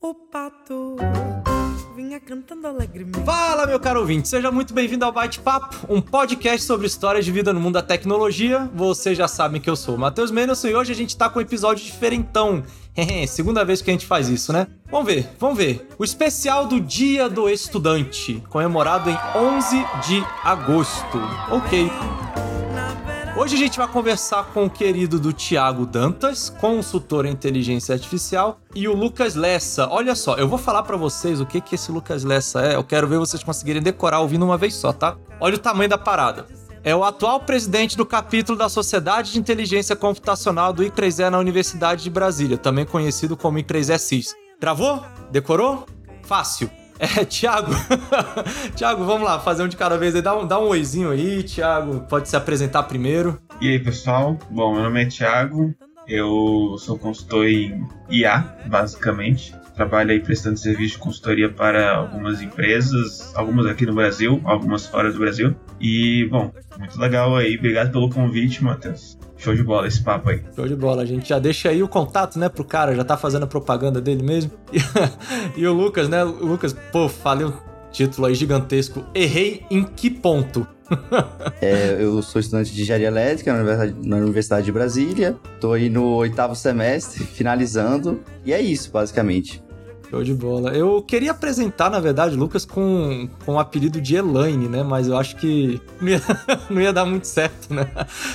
O pato vinha cantando alegremente. Fala, meu caro ouvinte, seja muito bem-vindo ao Bate Papo, um podcast sobre histórias de vida no mundo da tecnologia. Vocês já sabem que eu sou o Matheus Mendelssohn e hoje a gente tá com um episódio diferentão. Segunda vez que a gente faz isso, né? Vamos ver, vamos ver. O especial do Dia do Estudante, comemorado em 11 de agosto. Ok. Hoje a gente vai conversar com o querido do Tiago Dantas, consultor em inteligência artificial, e o Lucas Lessa. Olha só, eu vou falar para vocês o que que esse Lucas Lessa é. Eu quero ver vocês conseguirem decorar ouvindo uma vez só, tá? Olha o tamanho da parada. É o atual presidente do capítulo da Sociedade de Inteligência Computacional do I3E na Universidade de Brasília, também conhecido como I3E CIS. Travou? Decorou? Fácil. É, Thiago. Thiago, vamos lá, fazer um de cada vez aí. Dá um, dá um oizinho aí, Thiago. Pode se apresentar primeiro. E aí, pessoal? Bom, meu nome é Thiago. Eu sou consultor em IA, basicamente. Trabalho aí prestando serviço de consultoria para algumas empresas, algumas aqui no Brasil, algumas fora do Brasil. E, bom, muito legal aí. Obrigado pelo convite, Matheus. Show de bola esse papo aí. Show de bola. A gente já deixa aí o contato, né, pro cara, já tá fazendo a propaganda dele mesmo. E, e o Lucas, né? O Lucas, pô, falei um título aí gigantesco. Errei em que ponto? é, eu sou estudante de engenharia elétrica na Universidade, na Universidade de Brasília. Tô aí no oitavo semestre, finalizando. E é isso, basicamente. Show de bola. Eu queria apresentar, na verdade, Lucas com, com o apelido de Elaine, né? Mas eu acho que não ia, não ia dar muito certo, né?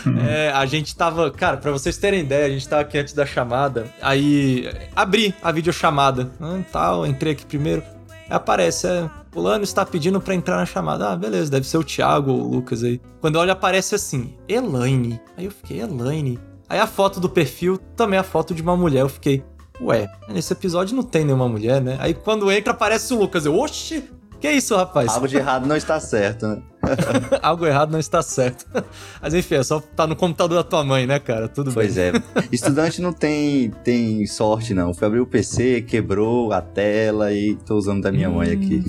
Uhum. É, a gente tava. Cara, pra vocês terem ideia, a gente tava aqui antes da chamada. Aí abri a videochamada. Ah, tal, entrei aqui primeiro. Aí aparece, é. Fulano está pedindo para entrar na chamada. Ah, beleza, deve ser o Thiago ou o Lucas aí. Quando olha, aparece assim, Elaine. Aí eu fiquei, Elaine. Aí a foto do perfil, também a foto de uma mulher. Eu fiquei, ué, nesse episódio não tem nenhuma mulher, né? Aí quando entra aparece o Lucas, eu, oxi, que isso, rapaz? Algo de errado não está certo, né? Algo errado não está certo. Mas enfim, é só tá no computador da tua mãe, né, cara? Tudo pois bem. Pois é. Estudante não tem, tem sorte, não. Foi abrir o PC, quebrou a tela e tô usando da minha hum. mãe aqui.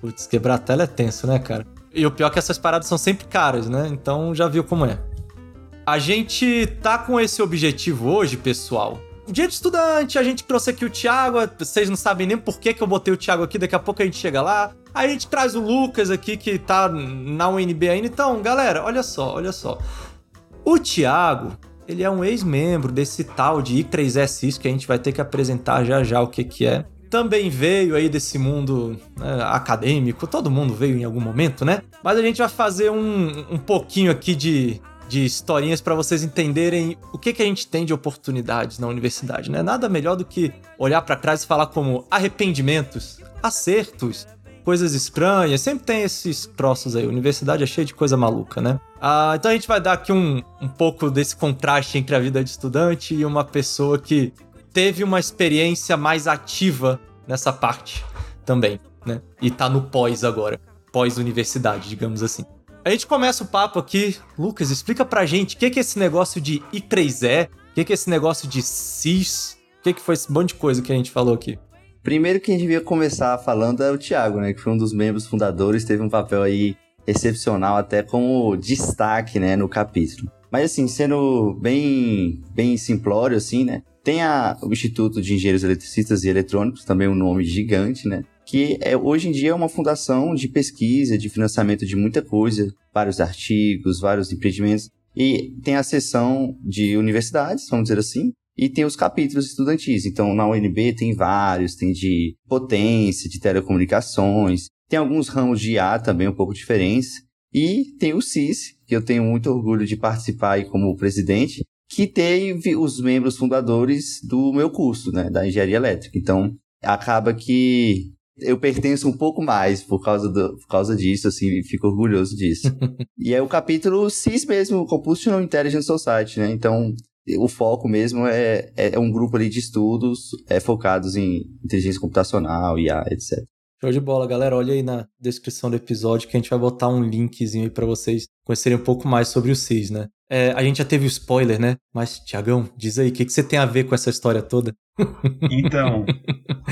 Putz, quebrar a tela é tenso, né, cara? E o pior é que essas paradas são sempre caras, né? Então já viu como é. A gente tá com esse objetivo hoje, pessoal, dia de estudante, a gente trouxe aqui o Thiago. Vocês não sabem nem por que, eu botei o Thiago aqui, daqui a pouco a gente chega lá. Aí a gente traz o Lucas aqui, que tá na UNB ainda. Então, galera, olha só, olha só. O Thiago, ele é um ex-membro desse tal de I3S que a gente vai ter que apresentar já já o que que é. Também veio aí desse mundo né, acadêmico, todo mundo veio em algum momento, né? Mas a gente vai fazer um, um pouquinho aqui de de historinhas para vocês entenderem o que, que a gente tem de oportunidades na universidade, né? Nada melhor do que olhar para trás e falar como arrependimentos, acertos, coisas estranhas, sempre tem esses troços aí. A universidade é cheia de coisa maluca, né? Ah, então a gente vai dar aqui um, um pouco desse contraste entre a vida de estudante e uma pessoa que teve uma experiência mais ativa nessa parte também, né? E tá no pós agora, pós-universidade, digamos assim. A gente começa o papo aqui. Lucas, explica pra gente o que, que é esse negócio de I3E, o que, que é esse negócio de CIS, o que, que foi esse monte de coisa que a gente falou aqui. Primeiro que a gente devia começar falando é o Thiago, né? Que foi um dos membros fundadores, teve um papel aí excepcional, até como destaque, né, no capítulo. Mas assim, sendo bem, bem simplório, assim, né? Tem a, o Instituto de Engenheiros Eletricistas e Eletrônicos, também um nome gigante, né? Que é, hoje em dia é uma fundação de pesquisa, de financiamento de muita coisa, vários artigos, vários empreendimentos, e tem a seção de universidades, vamos dizer assim, e tem os capítulos estudantis. Então, na UNB tem vários, tem de potência, de telecomunicações, tem alguns ramos de IA também um pouco diferentes, e tem o CIS, que eu tenho muito orgulho de participar como presidente, que teve os membros fundadores do meu curso, né, da engenharia elétrica. Então, acaba que eu pertenço um pouco mais por causa, do, por causa disso, assim, fico orgulhoso disso. e é o capítulo CIS mesmo, Computational Intelligence Society, né? Então, o foco mesmo é, é um grupo ali de estudos é, focados em inteligência computacional, IA, etc. Show de bola, galera. Olha aí na descrição do episódio que a gente vai botar um linkzinho aí para vocês conhecerem um pouco mais sobre o CIS, né? É, a gente já teve o spoiler, né? Mas, Tiagão, diz aí, o que, que você tem a ver com essa história toda? Então,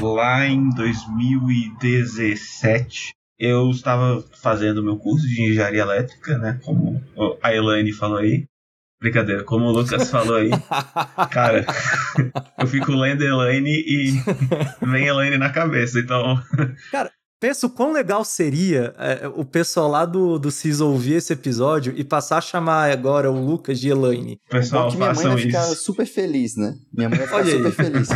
lá em 2017, eu estava fazendo meu curso de engenharia elétrica, né? Como a Elaine falou aí. Brincadeira, como o Lucas falou aí, cara, eu fico lendo Elaine e vem Elaine na cabeça, então. Pensa o quão legal seria é, o pessoal lá do, do CIS ouvir esse episódio e passar a chamar agora o Lucas de Elaine. Pessoal, que minha mãe vai ficar isso. super feliz, né? Minha mãe vai ficar Olha aí. super feliz.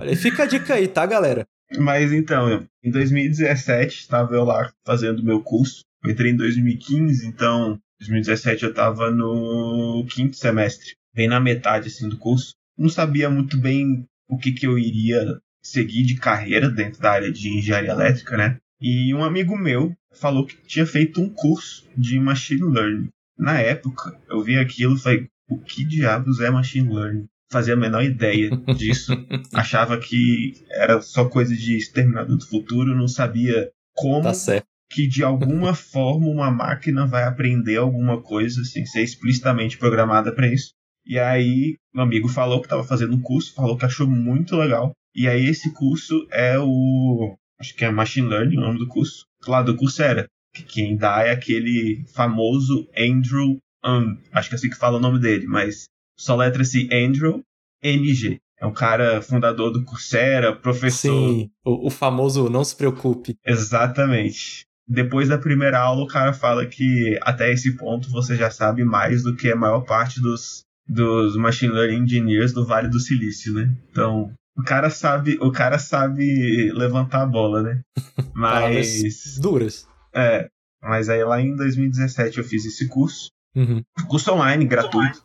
Olha, fica a dica aí, tá, galera? Mas então, em 2017, estava eu lá fazendo meu curso. Eu entrei em 2015, então, 2017 eu estava no quinto semestre, bem na metade assim do curso. Não sabia muito bem o que, que eu iria seguir de carreira dentro da área de engenharia elétrica, né? E um amigo meu falou que tinha feito um curso de machine learning. Na época, eu vi aquilo e falei, o que diabos é machine learning? Fazia a menor ideia disso. Achava que era só coisa de exterminador do futuro, não sabia como Tá certo. Que de alguma forma uma máquina vai aprender alguma coisa sem ser explicitamente programada para isso. E aí, meu amigo falou que estava fazendo um curso, falou que achou muito legal. E aí, esse curso é o. Acho que é Machine Learning o nome do curso. Lá do curso era. Que quem dá é aquele famoso Andrew Ng. Acho que é assim que fala o nome dele, mas só letra-se Andrew NG. É um cara fundador do Coursera, professor. Sim, o, o famoso não se preocupe. Exatamente. Depois da primeira aula, o cara fala que até esse ponto você já sabe mais do que a maior parte dos, dos machine learning engineers do Vale do Silício, né? Então, o cara sabe, o cara sabe levantar a bola, né? Mas duras. é, mas aí lá em 2017 eu fiz esse curso, Uhum. curso online gratuito,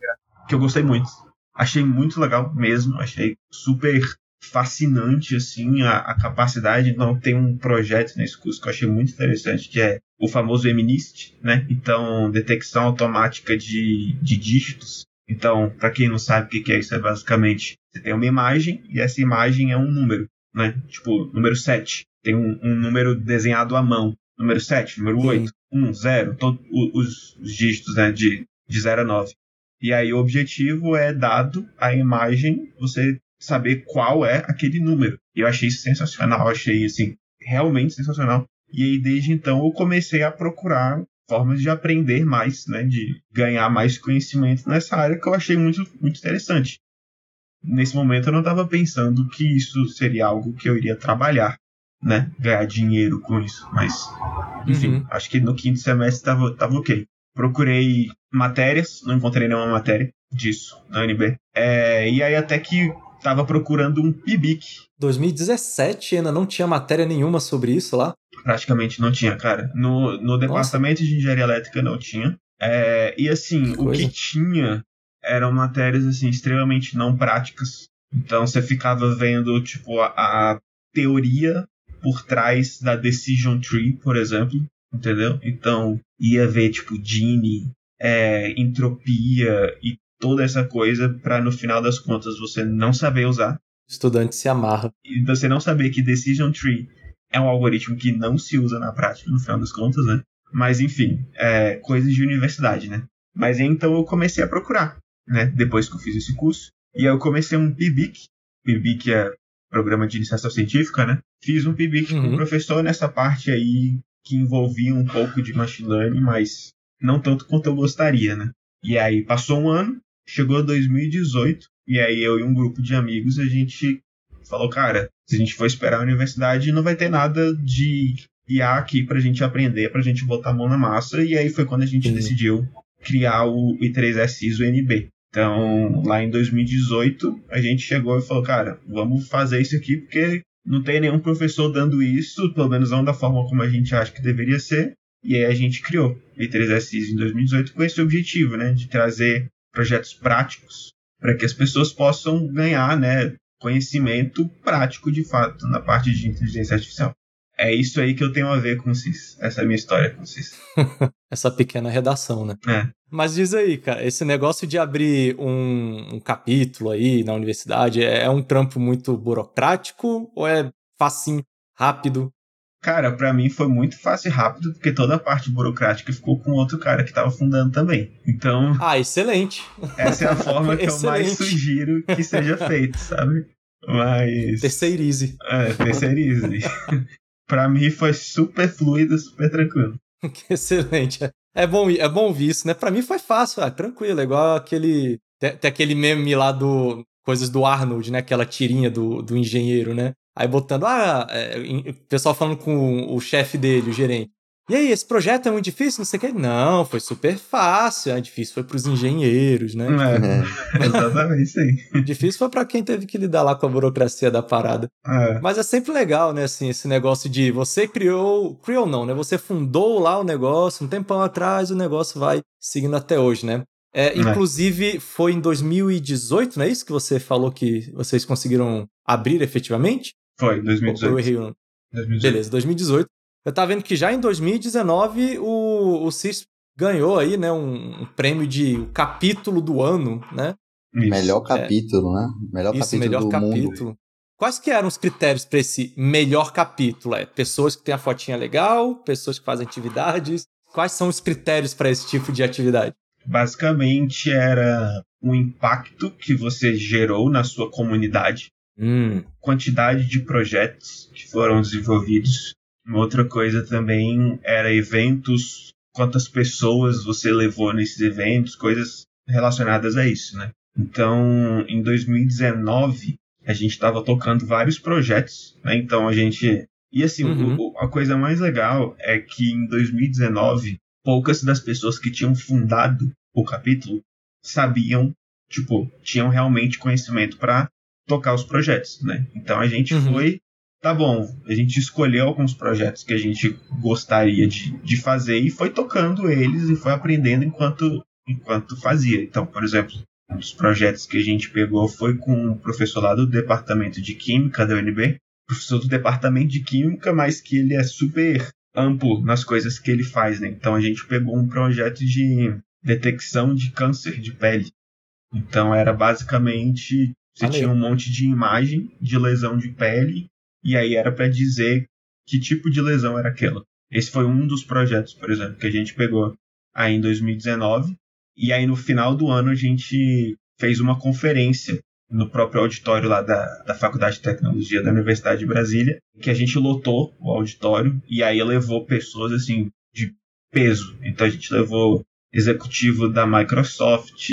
que eu gostei muito. Achei muito legal mesmo, achei super fascinante assim a, a capacidade. Então tem um projeto nesse curso que eu achei muito interessante, que é o famoso MNIST, né? Então, detecção automática de, de dígitos. Então, para quem não sabe o que que é isso, é basicamente você tem uma imagem e essa imagem é um número, né? Tipo, número 7. Tem um, um número desenhado à mão. Número 7, número Sim. 8, 1, 0, todos os, os dígitos né, de, de 0 a 9. E aí o objetivo é, dado a imagem, você saber qual é aquele número. E eu achei isso sensacional, achei assim, realmente sensacional. E aí desde então eu comecei a procurar formas de aprender mais, né, de ganhar mais conhecimento nessa área que eu achei muito, muito interessante. Nesse momento eu não estava pensando que isso seria algo que eu iria trabalhar, né, ganhar dinheiro com isso, mas enfim, Uhum. acho que no quinto semestre tava, tava ok. Procurei matérias, não encontrei nenhuma matéria disso na UNB. É, e aí até que tava procurando um PIBIC. 2017 ainda não tinha matéria nenhuma sobre isso lá. Praticamente não tinha, cara. No, no departamento de engenharia elétrica não tinha. É, e assim, Que o que tinha eram matérias assim, extremamente não práticas. Então você ficava vendo, tipo, a, a teoria por trás da Decision Tree, por exemplo. Entendeu? Então, ia ver, tipo, Gini, é, entropia e toda essa coisa para no final das contas você não saber usar. Estudante se amarra. E você não saber que Decision Tree é um algoritmo que não se usa na prática, no final das contas, né? Mas enfim, é, coisas de universidade, né? Mas então eu comecei a procurar, né? Depois que eu fiz esse curso. E aí eu comecei um PIBIC. PIBIC é Programa de Iniciação Científica, né? Fiz um PIBIC com Uhum. o professor nessa parte aí que envolvia um pouco de machine learning, mas não tanto quanto eu gostaria, né? E aí passou um ano, chegou 2018, e aí eu e um grupo de amigos, a gente falou, cara, se a gente for esperar a universidade, não vai ter nada de IA aqui pra gente aprender, pra gente botar a mão na massa, e aí foi quando a gente Sim. decidiu criar o I3SIS UNB. Então, lá em 2018, a gente chegou e falou, cara, vamos fazer isso aqui porque não tem nenhum professor dando isso, pelo menos não da forma como a gente acha que deveria ser. E aí a gente criou o I3SIS em 2018 com esse objetivo, né, de trazer projetos práticos para que as pessoas possam ganhar, né, conhecimento prático de fato na parte de inteligência artificial. É isso aí que eu tenho a ver com o CIS. Essa é a minha história com o CIS. Essa pequena redação, né? É. Mas diz aí, cara, esse negócio de abrir um, um capítulo aí na universidade é, é um trampo muito burocrático ou é facinho, rápido? Cara, pra mim foi muito fácil e rápido, porque toda a parte burocrática ficou com outro cara que tava fundando também. Então, Ah, excelente. essa é a forma que eu mais sugiro que seja feito, sabe? Mas. Terceirize. É, terceirize. pra mim foi super fluido, super tranquilo. Excelente. É bom, é bom ouvir isso, né? Pra mim foi fácil, ah, tranquilo, é igual aquele. Tem, aquele meme lá do. Coisas do Arnold, né? Aquela tirinha do, do engenheiro, né? Aí botando, ah, é, o pessoal falando com o chefe dele, o gerente. E aí, esse projeto é muito difícil? Não sei o que. Não, foi super fácil. É difícil foi para os engenheiros, né? É, exatamente, sim. difícil foi para quem teve que lidar lá com a burocracia da parada. É. Mas é sempre legal, né? Assim, esse negócio de você criou, criou não, né? Você fundou lá o negócio um tempão atrás, o negócio vai seguindo até hoje, né? É, é. inclusive, foi em 2018, não é isso que você falou que vocês conseguiram abrir efetivamente? Foi, 2018. Ou eu errei 2018. Beleza, 2018. Eu tava vendo que já em 2019 o, o CIS ganhou aí, né, um, um prêmio de capítulo do ano, né? Isso. Melhor capítulo, é. né? Melhor Isso, capítulo melhor do capítulo. mundo. Quais que eram os critérios para esse melhor capítulo? É pessoas que têm a fotinha legal, pessoas que fazem atividades. Quais são os critérios para esse tipo de atividade? Basicamente era o impacto que você gerou na sua comunidade, hum. quantidade de projetos que foram desenvolvidos, uma outra coisa também era eventos, quantas pessoas você levou nesses eventos, coisas relacionadas a isso, né? Então, em 2019, a gente estava tocando vários projetos, né? Então a gente. E assim, uhum. o, a coisa mais legal é que em 2019, poucas das pessoas que tinham fundado o capítulo sabiam, tipo, tinham realmente conhecimento para tocar os projetos, né? Então a gente uhum. foi tá bom, a gente escolheu alguns projetos que a gente gostaria de, de fazer e foi tocando eles e foi aprendendo enquanto, enquanto fazia. Então, por exemplo, um dos projetos que a gente pegou foi com um professor lá do departamento de Química da UNB, professor do departamento de Química, mas que ele é super amplo nas coisas que ele faz, né? Então a gente pegou um projeto de detecção de câncer de pele. Então era basicamente você tinha um monte de imagem de lesão de pele e aí era para dizer que tipo de lesão era aquela. Esse foi um dos projetos, por exemplo, que a gente pegou aí em 2019. E aí no final do ano a gente fez uma conferência no próprio auditório lá da, da Faculdade de Tecnologia da Universidade de Brasília, que a gente lotou o auditório e aí levou pessoas assim de peso. Então a gente levou executivo da Microsoft,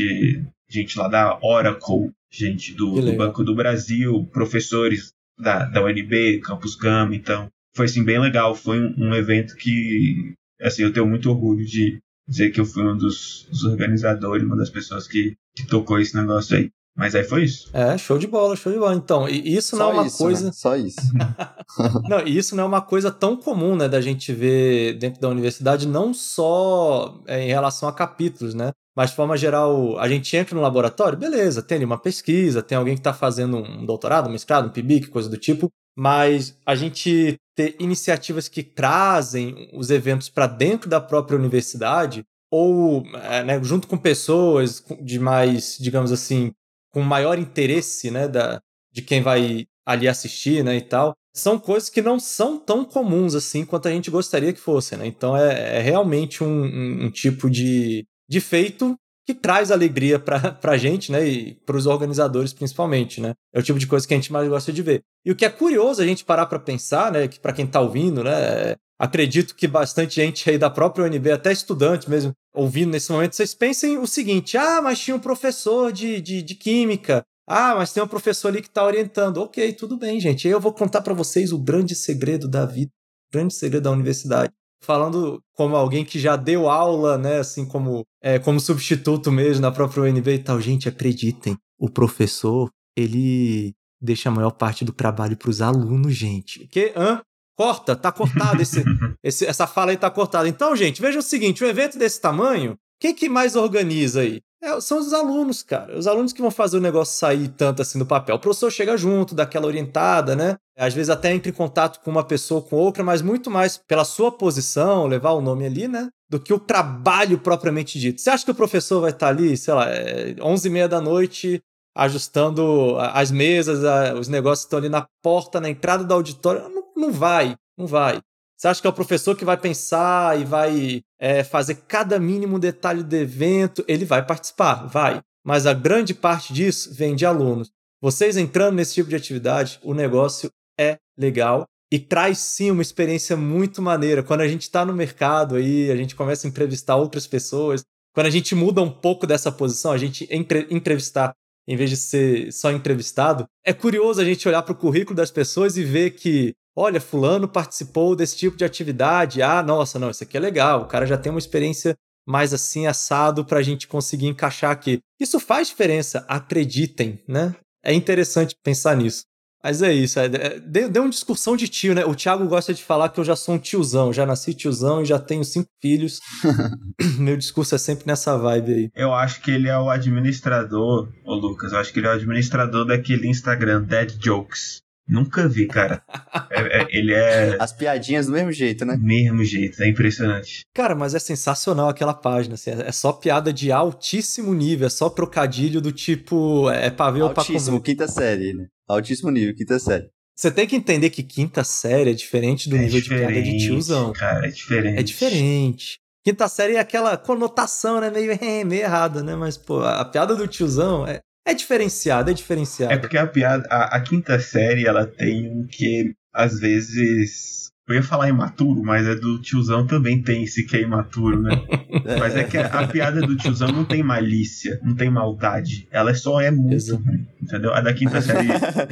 gente lá da Oracle, gente do, do Banco do Brasil, professores da, da UNB, Campus Gama, então foi assim bem legal, foi um, um, evento que assim eu tenho muito orgulho de dizer que eu fui um dos, dos organizadores, uma das pessoas que, que tocou esse negócio aí. Mas aí foi isso. É, show de bola, show de bola. Então, e isso Só não é uma isso, coisa. Né? Só isso. não, e isso não é uma coisa tão comum, né, da gente ver dentro da universidade, não só é, em relação a capítulos, né? Mas de forma geral, a gente entra no laboratório, beleza, tem ali uma pesquisa, tem alguém que está fazendo um doutorado, um mestrado, um PIBIC, coisa do tipo, mas a gente ter iniciativas que trazem os eventos para dentro da própria universidade, ou é, né, junto com pessoas de mais, digamos assim, com maior interesse né, da, de quem vai ali assistir né, e tal, são coisas que não são tão comuns assim quanto a gente gostaria que fossem. Né? Então é, é realmente um, um, um tipo de de feito que traz alegria para a gente, né, e para os organizadores principalmente, né? É o tipo de coisa que a gente mais gosta de ver. E o que é curioso a gente parar para pensar, né, que para quem está ouvindo, né, acredito que bastante gente aí da própria UNB, até estudantes mesmo, ouvindo nesse momento, vocês pensem o seguinte: ah, mas tinha um professor de, de, de química. Ah, mas tem um professor ali que está orientando. Ok, tudo bem, gente. Eu vou contar para vocês o grande segredo da vida, o grande segredo da universidade falando como alguém que já deu aula, né, assim como é, como substituto mesmo na própria UNB e tal. Gente, acreditem, o professor, ele deixa a maior parte do trabalho para os alunos, gente. Que, hã? Corta, tá cortado esse, esse, essa fala aí tá cortada. Então, gente, veja o seguinte, um evento desse tamanho, quem que mais organiza aí? É, são os alunos, cara. Os alunos que vão fazer o negócio sair tanto assim do papel. O professor chega junto, dá aquela orientada, né? Às vezes até entra em contato com uma pessoa com outra, mas muito mais pela sua posição, levar o nome ali, né? Do que o trabalho propriamente dito. Você acha que o professor vai estar ali, sei lá, é 11 e meia da noite, ajustando as mesas, os negócios estão ali na porta, na entrada do auditório? Não, não vai, não vai. Você acha que é o professor que vai pensar e vai é, fazer cada mínimo detalhe do evento? Ele vai participar, vai. Mas a grande parte disso vem de alunos. Vocês entrando nesse tipo de atividade, o negócio é legal e traz sim uma experiência muito maneira. Quando a gente tá no mercado aí, a gente começa a entrevistar outras pessoas, quando a gente muda um pouco dessa posição, a gente entre entrevistar em vez de ser só entrevistado, é curioso a gente olhar para o currículo das pessoas e ver que, olha, fulano participou desse tipo de atividade. Ah, nossa, não, isso aqui é legal. O cara já tem uma experiência mais assim assado para a gente conseguir encaixar aqui. Isso faz diferença, acreditem, né? É interessante pensar nisso. Mas é isso, é, é, deu, deu uma discussão de tio, né? O Thiago gosta de falar que eu já sou um tiozão, já nasci tiozão e já tenho cinco filhos. Meu discurso é sempre nessa vibe aí. Eu acho que ele é o administrador, ô Lucas, eu acho que ele é o administrador daquele Instagram, Dead Jokes. Nunca vi, cara. É, é, ele é. As piadinhas do mesmo jeito, né? Mesmo jeito, é impressionante. Cara, mas é sensacional aquela página, assim, é só piada de altíssimo nível, é só trocadilho do tipo. É pra ver ou pra. Altíssimo, quinta série, né? Altíssimo nível, quinta série. Você tem que entender que quinta série é diferente do é nível de piada de tiozão. Cara, é diferente. É diferente. Quinta série é aquela conotação, né? Meio, meio errada, né? Mas, pô, a piada do tiozão é, é diferenciada, é diferenciada. É porque a piada, a, a quinta série, ela tem um que, às vezes. Eu ia falar imaturo, mas é do tiozão também tem esse que é imaturo, né? mas é que a, a, piada do tiozão não tem malícia, não tem maldade. Ela só é muito Exato. ruim, entendeu? A da quinta série,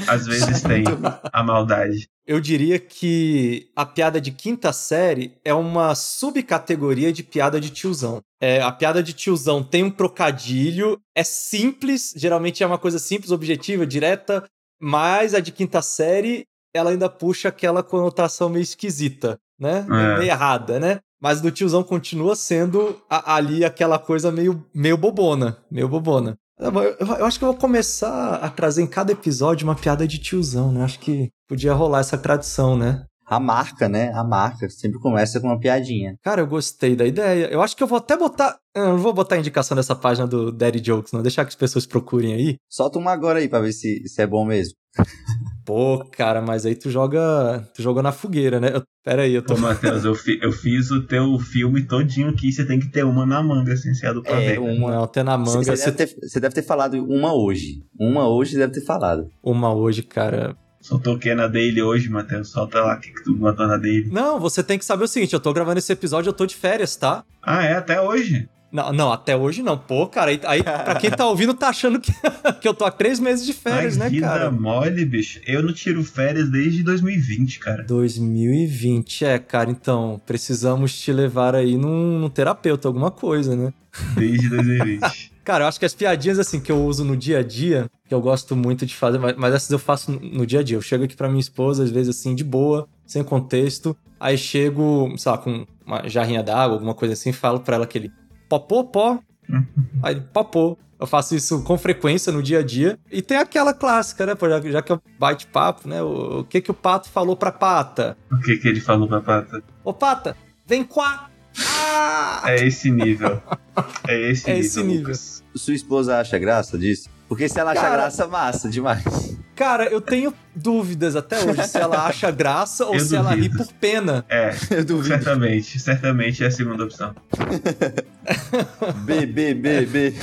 às vezes, tem a maldade. Eu diria que a piada de quinta série é uma subcategoria de piada de tiozão. É, a piada de tiozão tem um trocadilho, é simples, geralmente é uma coisa simples, objetiva, direta, mas a de quinta série, ela ainda puxa aquela conotação meio esquisita, né? É. Meio errada, né? Mas do tiozão continua sendo a- ali aquela coisa meio, meio bobona, meio bobona. Eu, eu- acho que eu vou começar a trazer em cada episódio uma piada de tiozão, né? Acho que podia rolar essa tradição, né? A marca, né? A marca sempre começa com uma piadinha. Cara, eu gostei da ideia. Eu acho que eu vou até botar. Eu não vou botar a indicação dessa página do Daddy Jokes, não. Deixar que as pessoas procurem aí. Solta uma agora aí pra ver se, se é bom mesmo. Pô, cara, mas aí tu joga. Tu jogou na fogueira, né? Eu, pera aí, eu tô. Ô, Matheus, eu, fi- eu fiz o teu filme todinho aqui, você tem que ter uma na manga, assim, se é do pra É, ver. uma. Não, até na manga. Você Você... deve, ter, você deve ter falado uma hoje. Uma hoje você deve ter falado. Uma hoje, cara. Soltou o que na dele hoje, Matheus? Solta lá o que, que tu botou na dele. Não, você tem que saber o seguinte: eu tô gravando esse episódio, eu tô de férias, tá? Ah, é? Até hoje? Não, não, até hoje não. Pô, cara, aí, aí pra quem tá ouvindo tá achando que, que eu tô há três meses de férias, né, vida cara? mole, bicho. Eu não tiro férias desde 2020, cara. 2020, é, cara, então precisamos te levar aí num, num terapeuta, alguma coisa, né? Desde 2020. Cara, eu acho que as piadinhas assim que eu uso no dia a dia, que eu gosto muito de fazer, mas, mas essas eu faço no- no dia a dia. Eu chego aqui pra minha esposa, às vezes assim, de boa, sem contexto. Aí chego, sei lá, com uma jarrinha d'água, alguma coisa assim, falo pra ela aquele popô, pó. Aí, popô. Eu faço isso com frequência no dia a dia. E tem aquela clássica, né? pô, Já, já que é um bate-papo, né? O, o que que o pato falou pra pata? o que, que ele falou pra Pata? Ô, pata, vem cá! Ah! É esse nível. É esse É nível. esse nível. Lucas. Sua esposa acha graça disso? Porque se ela acha Cara- graça, massa demais. Cara, eu tenho dúvidas até hoje se ela acha graça ou Eu se ela ri duvido. por pena. É, Eu duvido. certamente. Certamente é a segunda opção. B, B, B, B.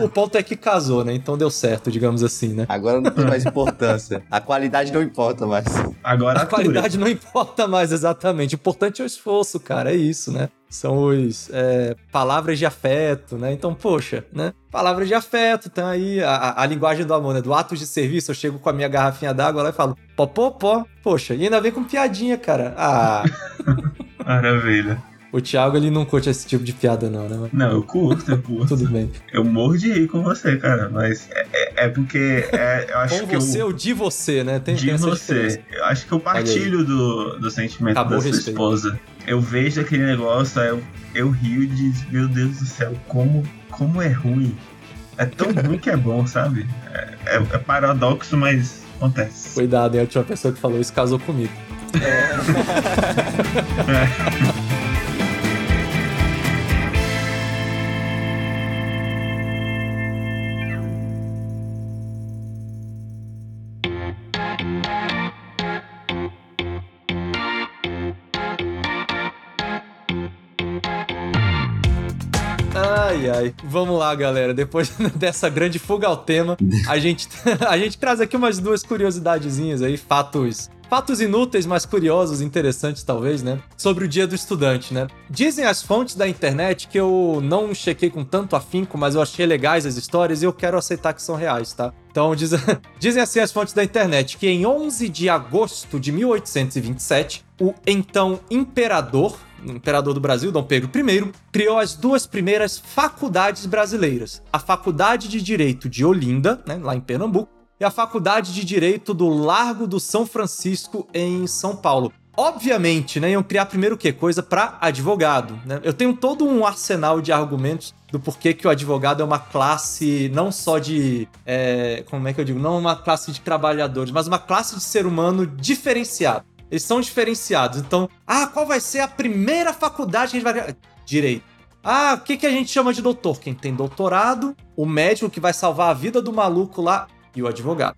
O ponto é que casou, né? Então deu certo, digamos assim, né? Agora não tem mais importância. A qualidade não importa mais. Agora A atura. qualidade não importa mais exatamente. O importante é o esforço, cara. É isso, né? São os é, palavras de afeto, né? Então, poxa, né? Palavras de afeto, então aí a, a- a linguagem do amor, né? Do ato de serviço, eu chego com a minha garrafinha d'água lá e falo, pó, pó, pó. Poxa, e ainda vem com piadinha, cara. Ah, Maravilha. o Thiago, ele não curte esse tipo de piada, não, né? Não, eu curto, eu curto. tudo bem. Eu morro de rir com você, cara. Mas é, é- é porque é, eu acho Com que você eu. ou de você, né? Tem, de tem você. Eu acho que eu partilho do, do sentimento Acabou da sua respeito. esposa. Eu vejo aquele negócio, eu, eu rio e diz, meu Deus do céu, como, como é ruim. É tão ruim que é bom, sabe? É, é- é paradoxo, mas acontece. Cuidado, hein? A última pessoa que falou isso casou comigo. Ai, ai. Vamos lá, galera. Depois dessa grande fuga ao tema, a gente, a gente traz aqui umas duas curiosidadezinhas aí, fatos, Fatos inúteis, mas curiosos, interessantes talvez, né? Sobre o dia do estudante, né? Dizem as fontes da internet que eu não chequei com tanto afinco, mas eu achei legais as histórias e eu quero aceitar que são reais, tá? Então, diz, dizem assim as fontes da internet que em 11 de agosto de 1827, o então imperador, imperador do Brasil, Dom Pedro I, criou as duas primeiras faculdades brasileiras: a Faculdade de Direito de Olinda, né, lá em Pernambuco, e a Faculdade de Direito do Largo do São Francisco, em São Paulo. Obviamente, né, iam criar primeiro o quê? Coisa para advogado, né? Eu tenho todo um arsenal de argumentos do porquê que o advogado é uma classe não só de. É, como é que eu digo? Não uma classe de trabalhadores, mas uma classe de ser humano diferenciado. Eles são diferenciados. Então, ah, qual vai ser a primeira faculdade que a gente vai. Direito. Ah, o que, que a gente chama de doutor? Quem tem doutorado, o médico que vai salvar a vida do maluco lá e o advogado.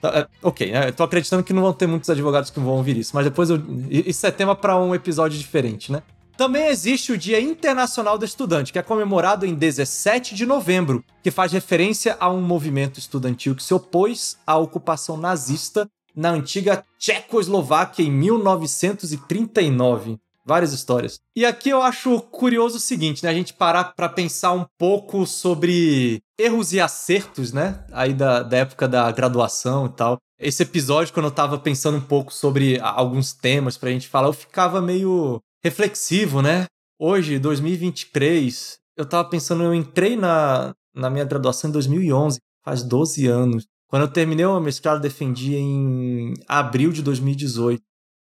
Tá, é, ok, né? Eu tô acreditando que não vão ter muitos advogados que vão ouvir isso, mas depois eu, isso é tema para um episódio diferente, né? Também existe o Dia Internacional do Estudante, que é comemorado em 17 de novembro, que faz referência a um movimento estudantil que se opôs à ocupação nazista na antiga Tchecoslováquia em 1939 várias histórias. E aqui eu acho curioso o seguinte, né? A gente parar para pensar um pouco sobre erros e acertos, né? Aí da, da época da graduação e tal. Esse episódio, quando eu tava pensando um pouco sobre alguns temas pra gente falar, eu ficava meio reflexivo, né? Hoje, 2023, eu tava pensando, eu entrei na, na minha graduação em 2011, faz 12 anos. Quando eu terminei o mestrado, defendi em abril de 2018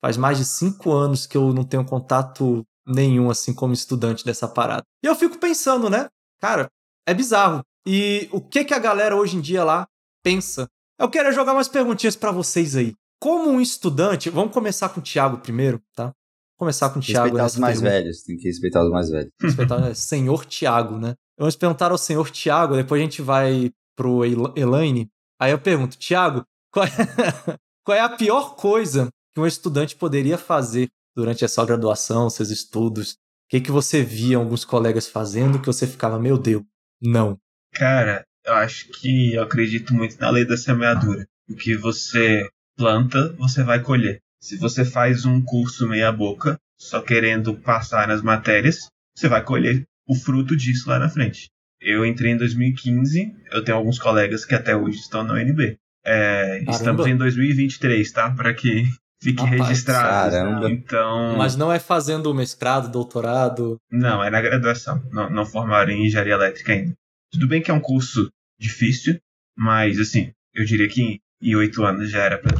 faz mais de cinco anos que eu não tenho contato nenhum, assim, como estudante dessa parada. E eu fico pensando, né? Cara, é bizarro. E o que que a galera hoje em dia lá pensa? Eu quero jogar umas perguntinhas para vocês aí. Como um estudante, vamos começar com o Thiago primeiro, tá? Vamos começar com o Thiago. Respeitar os mais pergunta. velhos, tem que respeitar os mais velhos. Respeitar o senhor Thiago, né? Vamos perguntar ao senhor Thiago, depois a gente vai pro El- Elaine. Aí eu pergunto, Thiago, qual é, qual é a pior coisa que um estudante poderia fazer durante a sua graduação, seus estudos? O que, que você via alguns colegas fazendo que você ficava, meu Deus, não. Cara, eu acho que eu acredito muito na lei da semeadura. O que você planta, você vai colher. Se você faz um curso meia-boca, só querendo passar nas matérias, você vai colher o fruto disso lá na frente. Eu entrei em 2015, eu tenho alguns colegas que até hoje estão na UNB. É, estamos em 2023, tá? Para que fique Rapaz, registrado. caramba. Então. Mas não é fazendo mestrado, doutorado. Não, é na graduação. Não, não formaram em engenharia elétrica ainda. Tudo bem que é um curso difícil, mas assim, eu diria que em oito anos já era pra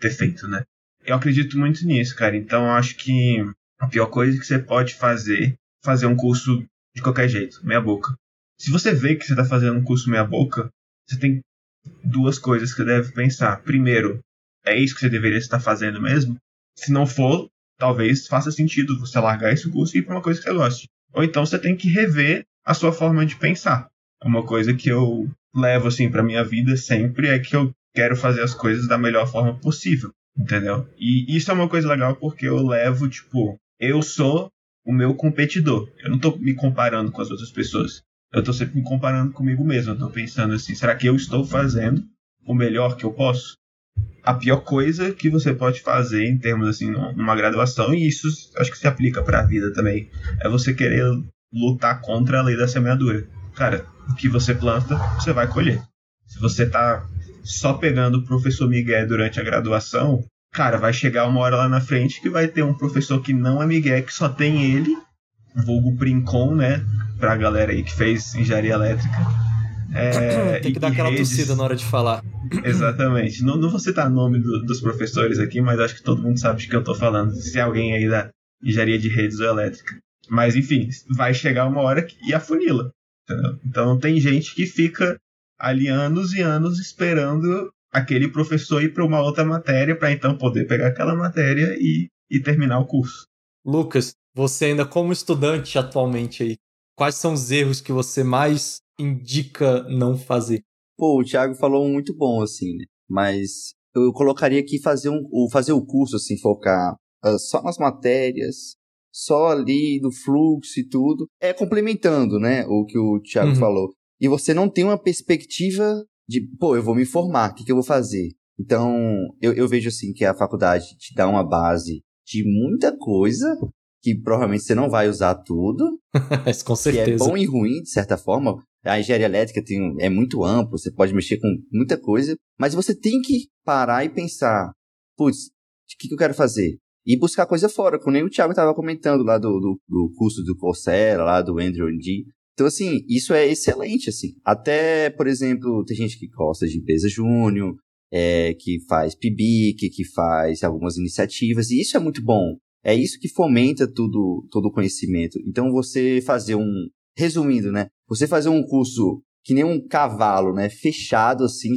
ter feito, né? Eu acredito muito nisso, cara. Então eu acho que a pior coisa que você pode fazer é fazer um curso de qualquer jeito, meia boca. Se você vê que você tá fazendo um curso meia boca, você tem duas coisas que você deve pensar. Primeiro, é isso que você deveria estar fazendo mesmo? Se não for, talvez faça sentido você largar esse curso e ir para uma coisa que você goste. Ou então você tem que rever a sua forma de pensar. Uma coisa que eu levo assim para minha vida sempre é que eu quero fazer as coisas da melhor forma possível, entendeu? E isso é uma coisa legal porque eu levo tipo, eu sou o meu competidor. Eu não tô me comparando com as outras pessoas. Eu tô sempre me comparando comigo mesmo. Eu tô pensando assim, será que eu estou fazendo o melhor que eu posso? a pior coisa que você pode fazer em termos assim numa graduação e isso acho que se aplica para a vida também é você querer lutar contra a lei da semeadura cara o que você planta você vai colher se você tá só pegando o professor Miguel durante a graduação cara vai chegar uma hora lá na frente que vai ter um professor que não é Miguel que só tem ele vulgo Princon né pra galera aí que fez engenharia elétrica é, Tem que dar aquela redes- tossida na hora de falar. Exatamente. Não, não vou citar nome do- dos professores aqui, mas acho que todo mundo sabe de que eu tô falando. Se é alguém aí da engenharia de redes ou elétrica. Mas enfim, vai chegar uma hora que, e afunila. Entendeu? Então tem gente que fica ali anos e anos esperando aquele professor ir para uma outra matéria para então poder pegar aquela matéria e, e terminar o curso. Lucas, você ainda como estudante atualmente aí, quais são os erros que você mais indica não fazer? Pô, o Thiago falou muito bom, assim, né? Mas eu colocaria aqui fazer, um, o, fazer o curso, assim, focar ah, só nas matérias, só ali no fluxo e tudo. É complementando, né, o que o Thiago Uhum. falou. E você não tem uma perspectiva de, pô, eu vou me formar, o que, que eu vou fazer? Então, eu, eu vejo assim que a faculdade te dá uma base de muita coisa que provavelmente você não vai usar tudo. Mas com Que é certeza. bom e ruim, de certa forma. A engenharia elétrica tem, é muito amplo, você pode mexer com muita coisa, mas você tem que parar e pensar, putz, o que, que eu quero fazer? E buscar coisa fora, como nem o Thiago estava comentando lá do, do, do curso do Coursera, lá do Andrew G. Então, assim, isso é excelente, assim. Até, por exemplo, tem gente que gosta de empresa júnior, é, que faz PIBIC, que faz algumas iniciativas, e isso é muito bom. É isso que fomenta tudo, todo o conhecimento. Então, você fazer um. Resumindo, né? Você fazer um curso que nem um cavalo, né? Fechado, assim,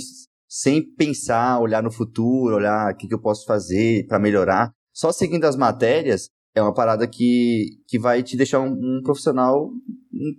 sem pensar, olhar no futuro, olhar o que, que eu posso fazer para melhorar. Só seguindo as matérias é uma parada que, que vai te deixar um, um profissional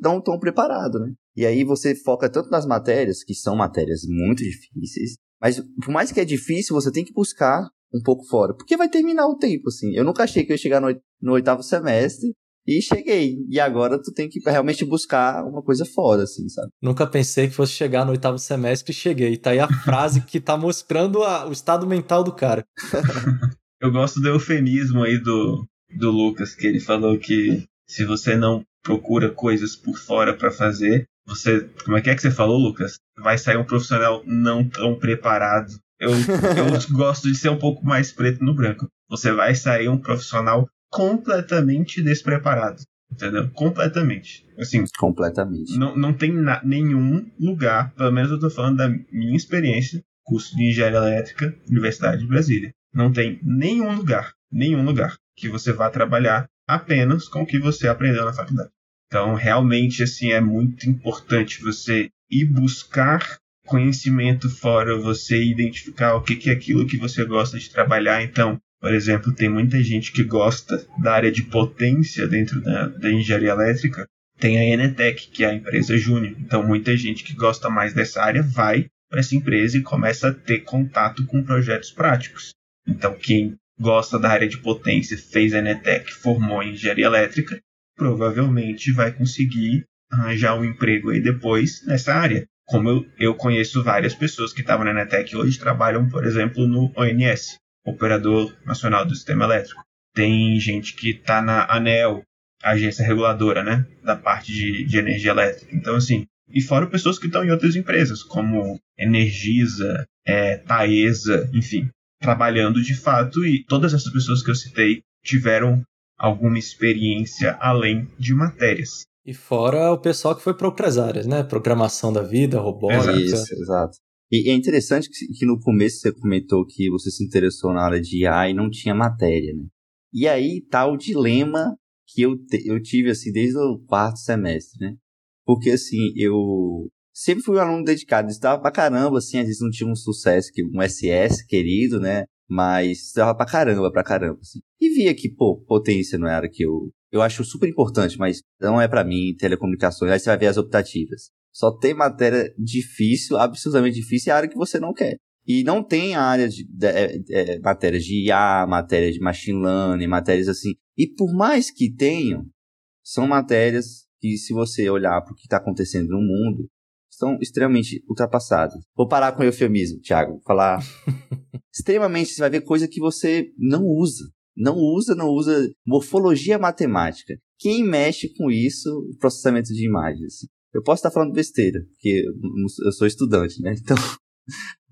não tão preparado, né? E aí você foca tanto nas matérias, que são matérias muito difíceis, mas por mais que é difícil, você tem que buscar um pouco fora. Porque vai terminar o tempo, assim. Eu nunca achei que eu ia chegar no, oit- no oitavo semestre e cheguei. E agora tu tem que realmente buscar uma coisa fora, assim, sabe? Nunca pensei que fosse chegar no oitavo semestre e cheguei. Tá aí a frase que tá mostrando a- o estado mental do cara. Eu gosto do eufemismo aí do, do Lucas, que ele falou que se você não procura coisas por fora pra fazer, você. Como é que é que você falou, Lucas? Vai sair um profissional não tão preparado. Eu, eu gosto de ser um pouco mais preto no branco. Você vai sair um profissional completamente despreparado. Entendeu? Completamente. Assim, Completamente. não, não tem nenhum lugar, pelo menos eu tô falando da minha experiência, curso de engenharia elétrica, Universidade de Brasília. Não tem nenhum lugar, nenhum lugar que você vá trabalhar apenas com o que você aprendeu na faculdade. Então, realmente, assim, é muito importante você ir buscar conhecimento fora, você identificar o que é aquilo que você gosta de trabalhar. Então, por exemplo, tem muita gente que gosta da área de potência dentro da, da engenharia elétrica, tem a Enetec, que é a empresa júnior. Então, muita gente que gosta mais dessa área vai para essa empresa e começa a ter contato com projetos práticos. Então, quem gosta da área de potência, fez a Enetec, formou em engenharia elétrica, provavelmente vai conseguir arranjar um emprego aí depois nessa área. Como eu, eu conheço várias pessoas que estavam na Enetec hoje trabalham, por exemplo, no ONS, Operador Nacional do Sistema Elétrico. Tem gente que está na ANEL, agência reguladora, né, da parte de, de energia elétrica. Então, assim, e fora pessoas que estão em outras empresas, como Energisa, é, Taesa, enfim, trabalhando de fato. E todas essas pessoas que eu citei tiveram alguma experiência além de matérias. E fora o pessoal que foi para outras áreas, né? Programação da vida, robótica. Isso, exato. E é interessante que, no começo você comentou que você se interessou na área de IA e não tinha matéria, né? E aí tá o dilema que eu, te- eu tive, assim, desde o quarto semestre, né? Porque, assim, eu sempre fui um aluno dedicado, estudava pra caramba, assim, às vezes não tinha um sucesso, um SS querido, né? Mas estudava pra caramba, pra caramba, assim. E via que, pô, potência não era que eu... Eu acho super importante, mas não é pra mim, telecomunicações. Aí você vai ver as optativas. Só tem matéria difícil, absurdamente difícil, e a área que você não quer. E não tem a área de, de é, é, matérias de IA, matérias de machine learning, matérias assim. E por mais que tenham, são matérias que, se você olhar para o que está acontecendo no mundo, estão extremamente ultrapassadas. Vou parar com o eufemismo, Thiago. Vou falar. extremamente, você vai ver coisa que você não usa. Não usa, não usa morfologia matemática. Quem mexe com isso, processamento de imagens? Eu posso estar falando besteira, porque eu sou estudante, né? Então.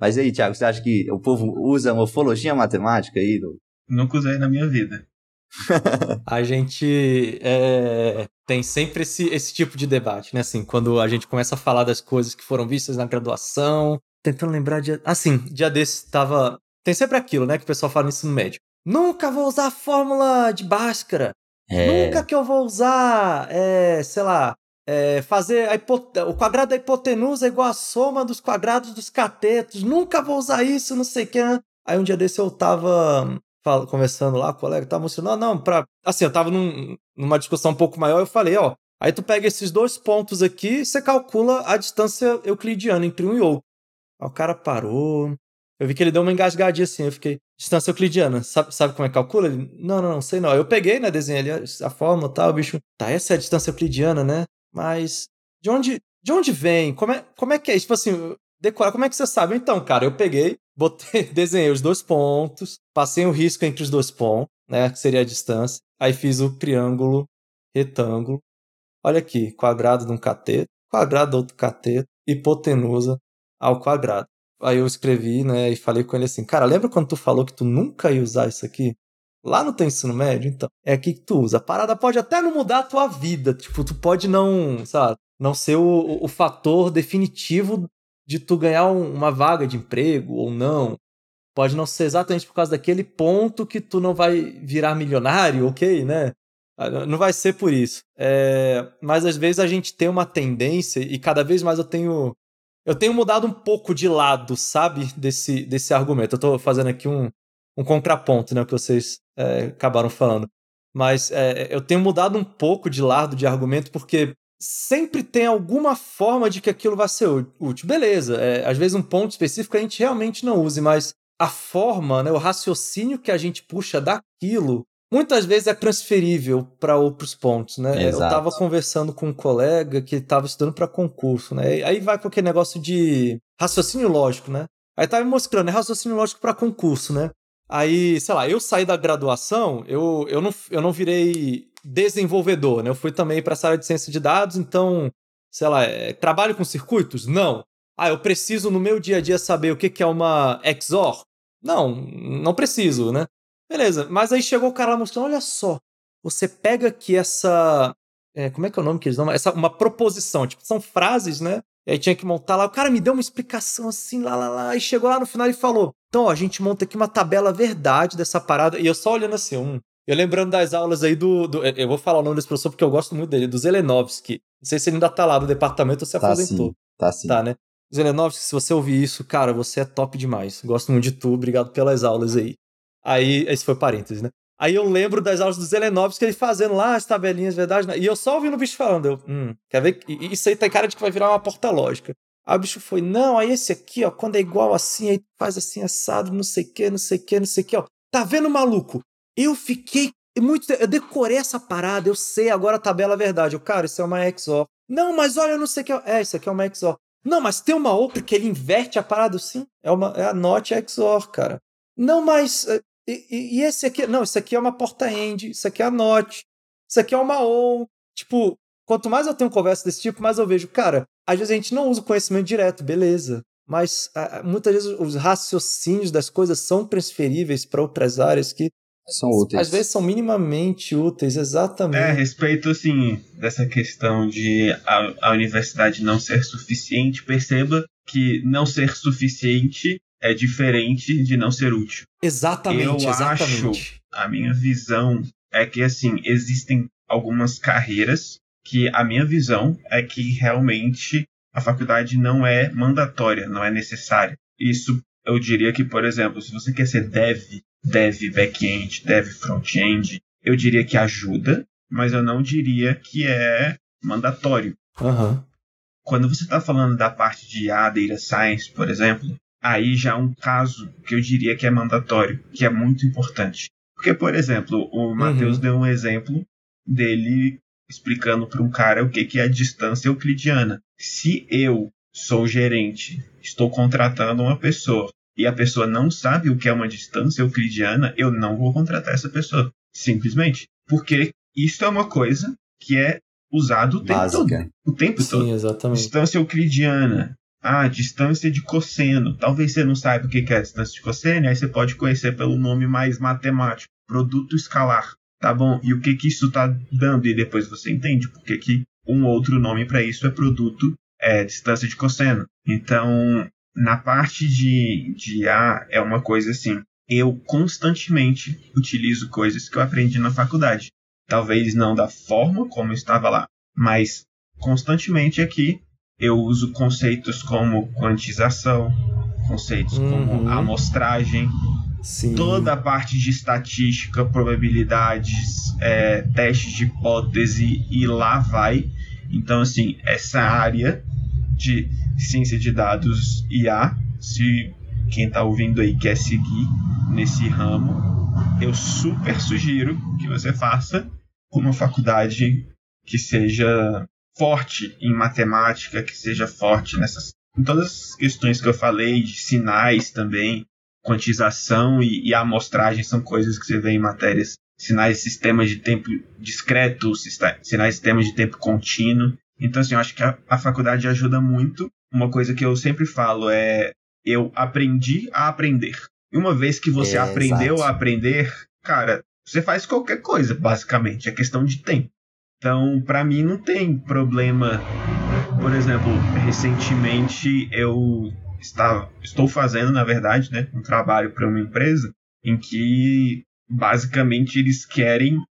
Mas aí, Thiago, você acha que o povo usa morfologia matemática aí? Nunca usei na minha vida. A gente é, tem sempre esse, esse tipo de debate, né? Assim, quando a gente começa a falar das coisas que foram vistas na graduação, tentando lembrar de. Assim, dia desse tava. Tem sempre aquilo, né? Que o pessoal fala no ensino médio. Nunca vou usar a fórmula de Bhaskara. É, Nunca que eu vou usar, é, sei lá, é, fazer o quadrado da hipotenusa é igual a soma dos quadrados dos catetos. Nunca vou usar isso, não sei o que. Aí um dia desse eu tava fal- conversando lá o colega, tava mostrando, não, não, pra... Assim, eu tava num- numa discussão um pouco maior, eu falei, ó, aí tu pega esses dois pontos aqui e você calcula a distância euclidiana entre um e outro. Aí o cara parou, eu vi que ele deu uma engasgadinha assim, eu fiquei, distância euclidiana, sabe, sabe como é que calcula? Ele, não, não, não, sei não. Eu peguei, né, desenhei ali a fórmula e tal, o bicho, tá, essa é a distância euclidiana, né? Mas de onde, de onde vem? Como é, como é que é? Tipo assim, decorar, como é que você sabe? Então, cara, eu peguei, botei, desenhei os dois pontos, passei um risco entre os dois pontos, né, que seria a distância. Aí fiz o triângulo, retângulo. Olha aqui, quadrado de um cateto, quadrado do outro cateto, hipotenusa ao quadrado. Aí eu escrevi, né, e falei com ele assim, cara, lembra quando tu falou que tu nunca ia usar isso aqui? Lá no teu ensino médio, então, é aqui que tu usa. A parada pode até não mudar a tua vida, tipo, tu pode não, sabe, não ser o, o fator definitivo de tu ganhar um, uma vaga de emprego ou não. Pode não ser exatamente por causa daquele ponto que tu não vai virar milionário, ok, né? Ah, não vai ser por isso. É, mas às vezes a gente tem uma tendência, e cada vez mais eu tenho. Eu tenho mudado um pouco de lado, sabe? Desse, desse argumento. Eu tô fazendo aqui um, um contraponto, né? Que vocês é, acabaram falando. Mas é, eu tenho mudado um pouco de lado de argumento, porque sempre tem alguma forma de que aquilo vai ser útil. Beleza, é, às vezes um ponto específico a gente realmente não use, mas a forma, né, o raciocínio que a gente puxa daquilo muitas vezes é transferível para outros pontos, né? Exato. Eu estava conversando com um colega que estava estudando para concurso, né? Aí vai com aquele negócio de raciocínio lógico, né? Aí tava me mostrando, é raciocínio lógico para concurso, né? Aí, sei lá, eu saí da graduação, eu, eu, não, eu não virei desenvolvedor, né? Eu fui também para essa área de ciência de dados, então, sei lá, é, trabalho com circuitos? Não. Ah, eu preciso no meu dia a dia saber o que, que é uma XOR? Não, não preciso, né? Beleza, mas aí chegou o cara lá mostrando: olha só, você pega aqui essa. É, como é que é o nome que eles dão? Essa, uma proposição, tipo, são frases, né? E aí tinha que montar lá. O cara me deu uma explicação assim, lá, lá, lá. E chegou lá no final e falou: Então, ó, a gente monta aqui uma tabela verdade dessa parada. E eu só olhando assim, um. Eu lembrando das aulas aí do, do, Eu vou falar o nome desse professor porque eu gosto muito dele, do Zelenovski. Não sei se ele ainda tá lá no departamento ou se tá aposentou. Sim, tá sim. Tá, né? Zelenovski, se você ouvir isso, cara, você é top demais. Gosto muito de tu, obrigado pelas aulas aí. Aí, esse foi parênteses, né? Aí eu lembro das aulas do Zelenovski, ele fazendo lá as tabelinhas, verdade? Né? E eu só ouvindo o bicho falando, eu, hum, quer ver? Isso aí tem cara de que vai virar uma porta lógica. Aí o bicho foi, não, aí esse aqui, ó, quando é igual assim, aí faz assim assado, não sei o que, não sei o que, não sei o que, ó. Tá vendo, maluco? Eu fiquei muito. Eu decorei essa parada, eu sei agora a tabela é verdade. Eu, cara, isso é uma XOR. Não, mas olha, eu não sei o que é. Isso aqui é uma XOR. Não, mas tem uma outra que ele inverte a parada, sim. É, uma, é a NOT XOR, cara. Não, mas eh, e, e, esse aqui, não, isso aqui é uma porta-end, isso aqui é a NOT, isso aqui é uma ON. Tipo, quanto mais eu tenho conversa desse tipo, mais eu vejo, cara, às vezes a gente não usa o conhecimento direto, beleza. Mas muitas vezes os raciocínios das coisas são transferíveis para outras áreas que são úteis. Às vezes são minimamente úteis, exatamente. É, a respeito, assim, dessa questão de a, a universidade não ser suficiente, perceba que não ser suficiente é diferente de não ser útil. Exatamente, Eu exatamente. acho, a minha visão é que assim, existem algumas carreiras que a minha visão é que realmente a faculdade não é mandatória, não é necessária. Isso eu diria que, por exemplo, se você quer ser dev, dev back-end, dev front-end, eu diria que ajuda, mas eu não diria que é mandatório. Uhum. Quando você está falando da parte de IA, Data Science, por exemplo, aí já é um caso que eu diria que é mandatório, que é muito importante. Porque, por exemplo, o Matheus uhum. deu um exemplo dele explicando para um cara o que, que é a distância euclidiana. Se eu sou gerente, estou contratando uma pessoa e a pessoa não sabe o que é uma distância euclidiana, eu não vou contratar essa pessoa. Simplesmente. Porque isso é uma coisa que é usado o tempo Básica. todo. O tempo Sim, todo. Exatamente. Distância euclidiana. Ah, distância de cosseno. Talvez você não saiba o que é a distância de cosseno, aí você pode conhecer pelo nome mais matemático, produto escalar. Tá bom? E o que que isso tá dando? E depois você entende porque que um outro nome para isso é produto é, distância de cosseno. Então, na parte de, de A, é uma coisa assim. Eu constantemente utilizo coisas que eu aprendi na faculdade. Talvez não da forma como estava lá, mas constantemente aqui eu uso conceitos como quantização, conceitos uhum. como amostragem, Sim. toda a parte de estatística, probabilidades, é, testes de hipótese e lá vai. Então, assim, essa área de ciência de dados IA, se quem está ouvindo aí quer seguir nesse ramo, eu super sugiro que você faça uma faculdade que seja forte em matemática, que seja forte nessas em todas as questões que eu falei, de sinais também, quantização e, e amostragem são coisas que você vê em matérias. Sinais de sistema de tempo discreto, sinais de sistema de tempo contínuo. Então, assim, eu acho que a, a faculdade ajuda muito. Uma coisa que eu sempre falo é: eu aprendi a aprender. E uma vez que você é, aprendeu exato. a aprender, cara, você faz qualquer coisa, basicamente. É questão de tempo. Então, para mim, não tem problema. Por exemplo, recentemente eu estava, estou fazendo, na verdade, né, um trabalho para uma empresa em que basicamente eles querem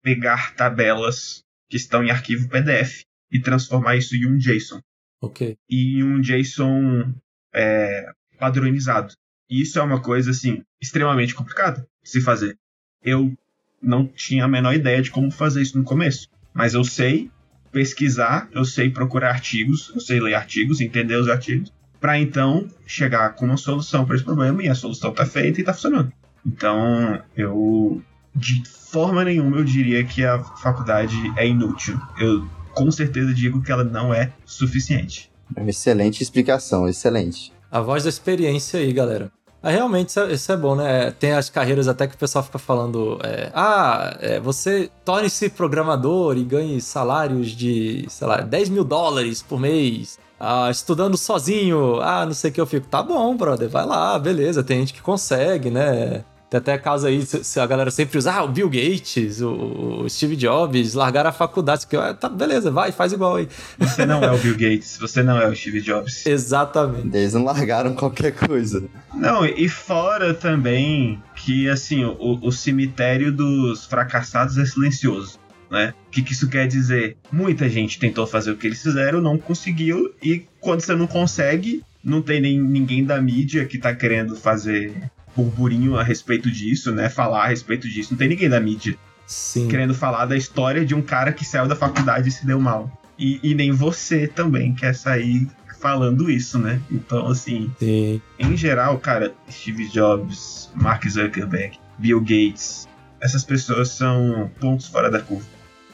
pegar tabelas que estão em arquivo PDF e transformar isso em um JSON. Ok. E um JSON é, padronizado. E isso é uma coisa, assim, extremamente complicada de se fazer. Eu não tinha a menor ideia de como fazer isso no começo. Mas eu sei pesquisar, eu sei procurar artigos, eu sei ler artigos, entender os artigos, para então chegar com uma solução para esse problema e a solução está feita e está funcionando. Então, eu de forma nenhuma eu diria que a faculdade é inútil. Eu com certeza digo que ela não é suficiente. Excelente explicação, excelente. A voz da experiência aí, galera. Ah, realmente, isso é, isso é, bom, né? Tem as carreiras até que o pessoal fica falando: é, ah, é, você torne-se programador e ganhe salários de, sei lá, 10 mil dólares por mês. Ah, estudando sozinho, ah, não sei o que eu fico. Tá bom, brother, vai lá, beleza. Tem gente que consegue, né? Tem até caso aí, se a galera sempre usa, ah, o Bill Gates, o, Steve Jobs, largaram a faculdade. Que, ah, tá, beleza, vai, faz igual aí. Você não é o Bill Gates, você não é o Steve Jobs. Exatamente. Eles não largaram qualquer coisa. Não, e fora também que, assim, o, o cemitério dos fracassados é silencioso. Né? O que, que isso quer dizer? Muita gente tentou fazer o que eles fizeram, não conseguiu, e quando você não consegue, não tem nem ninguém da mídia que tá querendo fazer burburinho a respeito disso, né? Falar a respeito disso. Não tem ninguém da mídia Sim. querendo falar da história de um cara que saiu da faculdade e se deu mal. E, e nem você também quer sair falando isso, né? Então, assim, Sim. em geral, cara, Steve Jobs, Mark Zuckerberg, Bill Gates, essas pessoas são pontos fora da curva.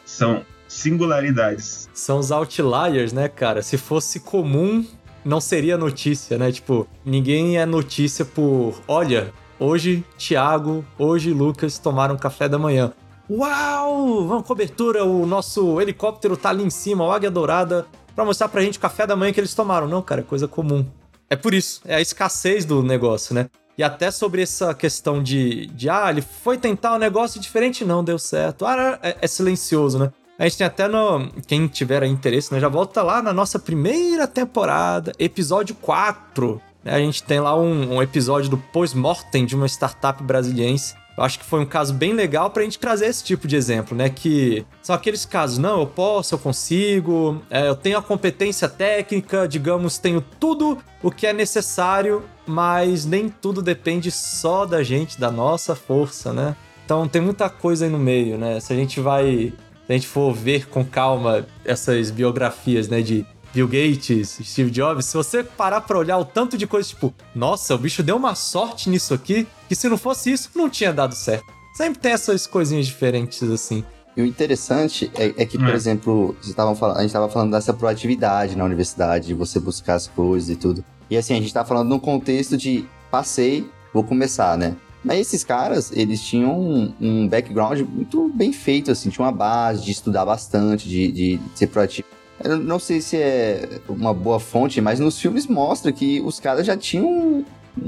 São singularidades. São os outliers, né, cara? Se fosse comum, não seria notícia, né? Tipo, ninguém é notícia por, olha, hoje Thiago, hoje Lucas tomaram café da manhã. Uau! Vamos cobertura, o nosso helicóptero tá ali em cima, o Águia Dourada, para mostrar pra gente o café da manhã que eles tomaram. Não, cara, é coisa comum. É por isso, é a escassez do negócio, né? E até sobre essa questão de, de ah, ele foi tentar um negócio diferente, não deu certo. Ah, é, é silencioso, né? A gente tem até no. Quem tiver interesse, né? Já volta lá na nossa primeira temporada, episódio 4. Né? A gente tem lá um, um episódio do pós-mortem de uma startup brasiliense. Eu acho que foi um caso bem legal pra gente trazer esse tipo de exemplo, né? Que são aqueles casos, não, eu posso, eu consigo, é, eu tenho a competência técnica, digamos, tenho tudo o que é necessário, mas nem tudo depende só da gente, da nossa força, né? Então tem muita coisa aí no meio, né? Se a gente vai se a gente for ver com calma essas biografias, né, de Bill Gates, Steve Jobs, se você parar pra olhar o tanto de coisa, tipo, nossa, o bicho deu uma sorte nisso aqui, que se não fosse isso, não tinha dado certo. Sempre tem essas coisinhas diferentes assim. E o interessante é, é que, por hum. exemplo, falando, a gente estava falando dessa proatividade na universidade, de você buscar as coisas e tudo. E assim, a gente tá falando num contexto de passei, vou começar, né? Mas esses caras, eles tinham um, um, background muito bem feito, assim, tinha uma base de estudar bastante, de, de ser proativo. Eu não sei se é uma boa fonte, mas nos filmes mostra que os caras já tinham um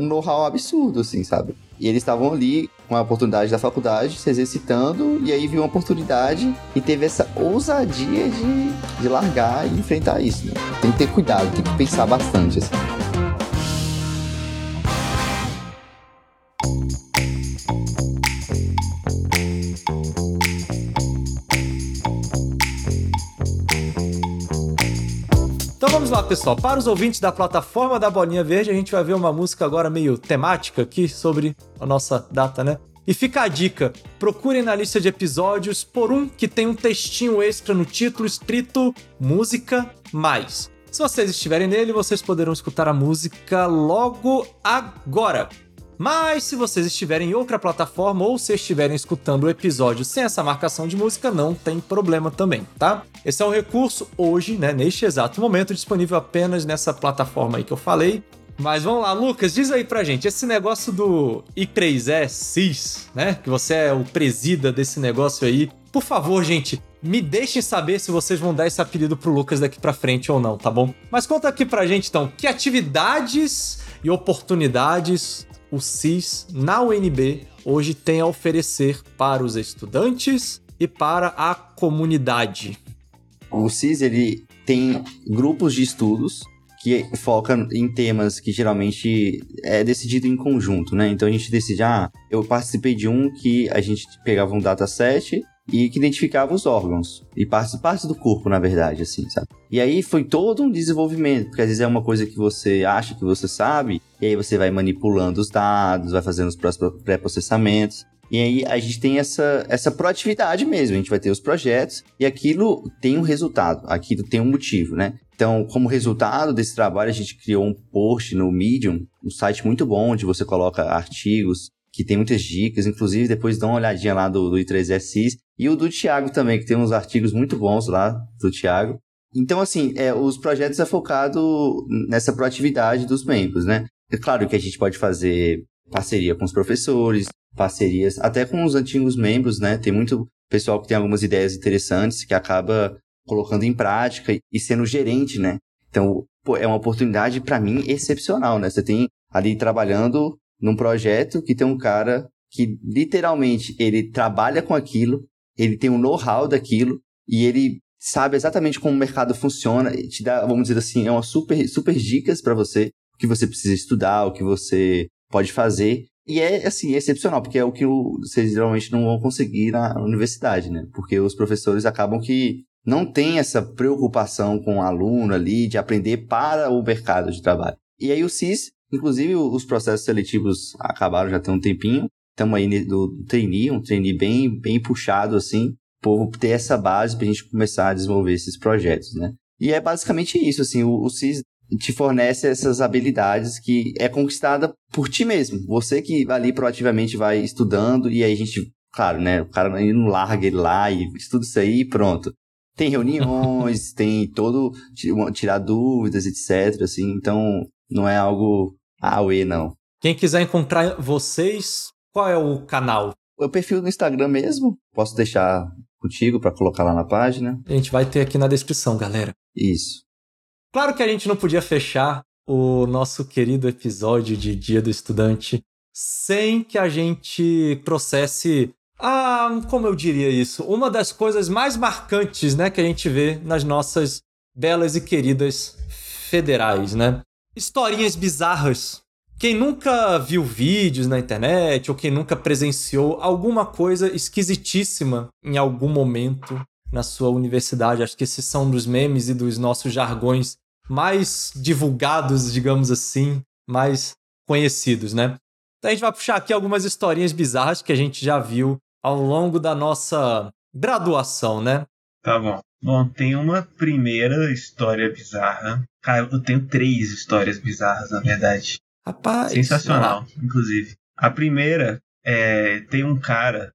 know-how absurdo, assim, sabe? E eles estavam ali com a oportunidade da faculdade, se exercitando, e aí viu uma oportunidade e teve essa ousadia de, de largar e enfrentar isso. Né? Tem que ter cuidado, tem que pensar bastante, assim. Vamos lá, pessoal. Para os ouvintes da plataforma da Bolinha Verde, a gente vai ver uma música agora meio temática aqui sobre a nossa data, né? E fica a dica: procurem na lista de episódios por um que tem um textinho extra no título escrito Música Mais. Se vocês estiverem nele, vocês poderão escutar a música logo agora. Mas se vocês estiverem em outra plataforma ou se estiverem escutando o episódio sem essa marcação de música, não tem problema também, tá? Esse é um recurso hoje, né, neste exato momento, disponível apenas nessa plataforma aí que eu falei. Mas vamos lá, Lucas, diz aí pra gente, esse negócio do I3E CIS, né? Que você é o presida desse negócio aí. Por favor, gente, me deixem saber se vocês vão dar esse apelido pro Lucas daqui pra frente ou não, tá bom? Mas conta aqui pra gente então, que atividades e oportunidades o CIS na UNB hoje tem a oferecer para os estudantes e para a comunidade? O CIS ele tem grupos de estudos que foca em temas que geralmente é decidido em conjunto, né? Então a gente decide, ah, eu participei de um que a gente pegava um dataset e que identificava os órgãos e parte, parte do corpo, na verdade, assim, sabe? E aí foi todo um desenvolvimento, porque às vezes é uma coisa que você acha que você sabe, e aí você vai manipulando os dados, vai fazendo os pré-processamentos. E aí a gente tem essa, essa proatividade mesmo, a gente vai ter os projetos e aquilo tem um resultado, aquilo tem um motivo, né? Então, como resultado desse trabalho, a gente criou um post no Medium, um site muito bom, onde você coloca artigos, que tem muitas dicas, inclusive depois dá uma olhadinha lá do, do I3SIS, e o do Thiago também, que tem uns artigos muito bons lá do Thiago. Então, assim, é, os projetos é focado nessa proatividade dos membros, né? É claro que a gente pode fazer parceria com os professores, parcerias até com os antigos membros, né? Tem muito pessoal que tem algumas ideias interessantes que acaba colocando em prática e sendo gerente, né? Então, pô, é uma oportunidade para mim excepcional, né? Você tem ali trabalhando num projeto que tem um cara que literalmente ele trabalha com aquilo, ele tem um know-how daquilo e ele sabe exatamente como o mercado funciona, e te dá, vamos dizer assim, é uma super super dicas para você, o que você precisa estudar, o que você pode fazer. E é, assim, excepcional, porque é o que vocês geralmente não vão conseguir na universidade, né? Porque os professores acabam que não tem essa preocupação com o aluno ali de aprender para o mercado de trabalho. E aí o CIS, inclusive os processos seletivos acabaram já tem um tempinho, estamos aí do trainee, um trainee bem, bem puxado assim, povo ter essa base para a gente começar a desenvolver esses projetos, né? E é basicamente isso, assim, o, o CIS te fornece essas habilidades que é conquistada por ti mesmo. Você que ali proativamente vai estudando e aí a gente, claro, né, o cara não larga ele lá e estuda isso aí e pronto. Tem reuniões, tem todo. tirar dúvidas, etc. Assim, então não é algo auê, não. Quem quiser encontrar vocês, qual é o canal? O perfil do Instagram mesmo. Posso deixar contigo para colocar lá na página. A gente vai ter aqui na descrição, galera. Isso. Claro que a gente não podia fechar o nosso querido episódio de Dia do Estudante sem que a gente trouxesse ah, como eu diria isso? Uma das coisas mais marcantes, né, que a gente vê nas nossas belas e queridas federais, né? Historinhas bizarras. Quem nunca viu vídeos na internet ou quem nunca presenciou alguma coisa esquisitíssima em algum momento na sua universidade, acho que esses são dos memes e dos nossos jargões mais divulgados, digamos assim, mais conhecidos, né? Então a gente vai puxar aqui algumas historinhas bizarras que a gente já viu ao longo da nossa graduação, né? Tá bom. Bom, tem uma primeira história bizarra. Cara, eu tenho três histórias bizarras, na verdade. Rapaz. Sensacional, inclusive. A primeira é. Tem um cara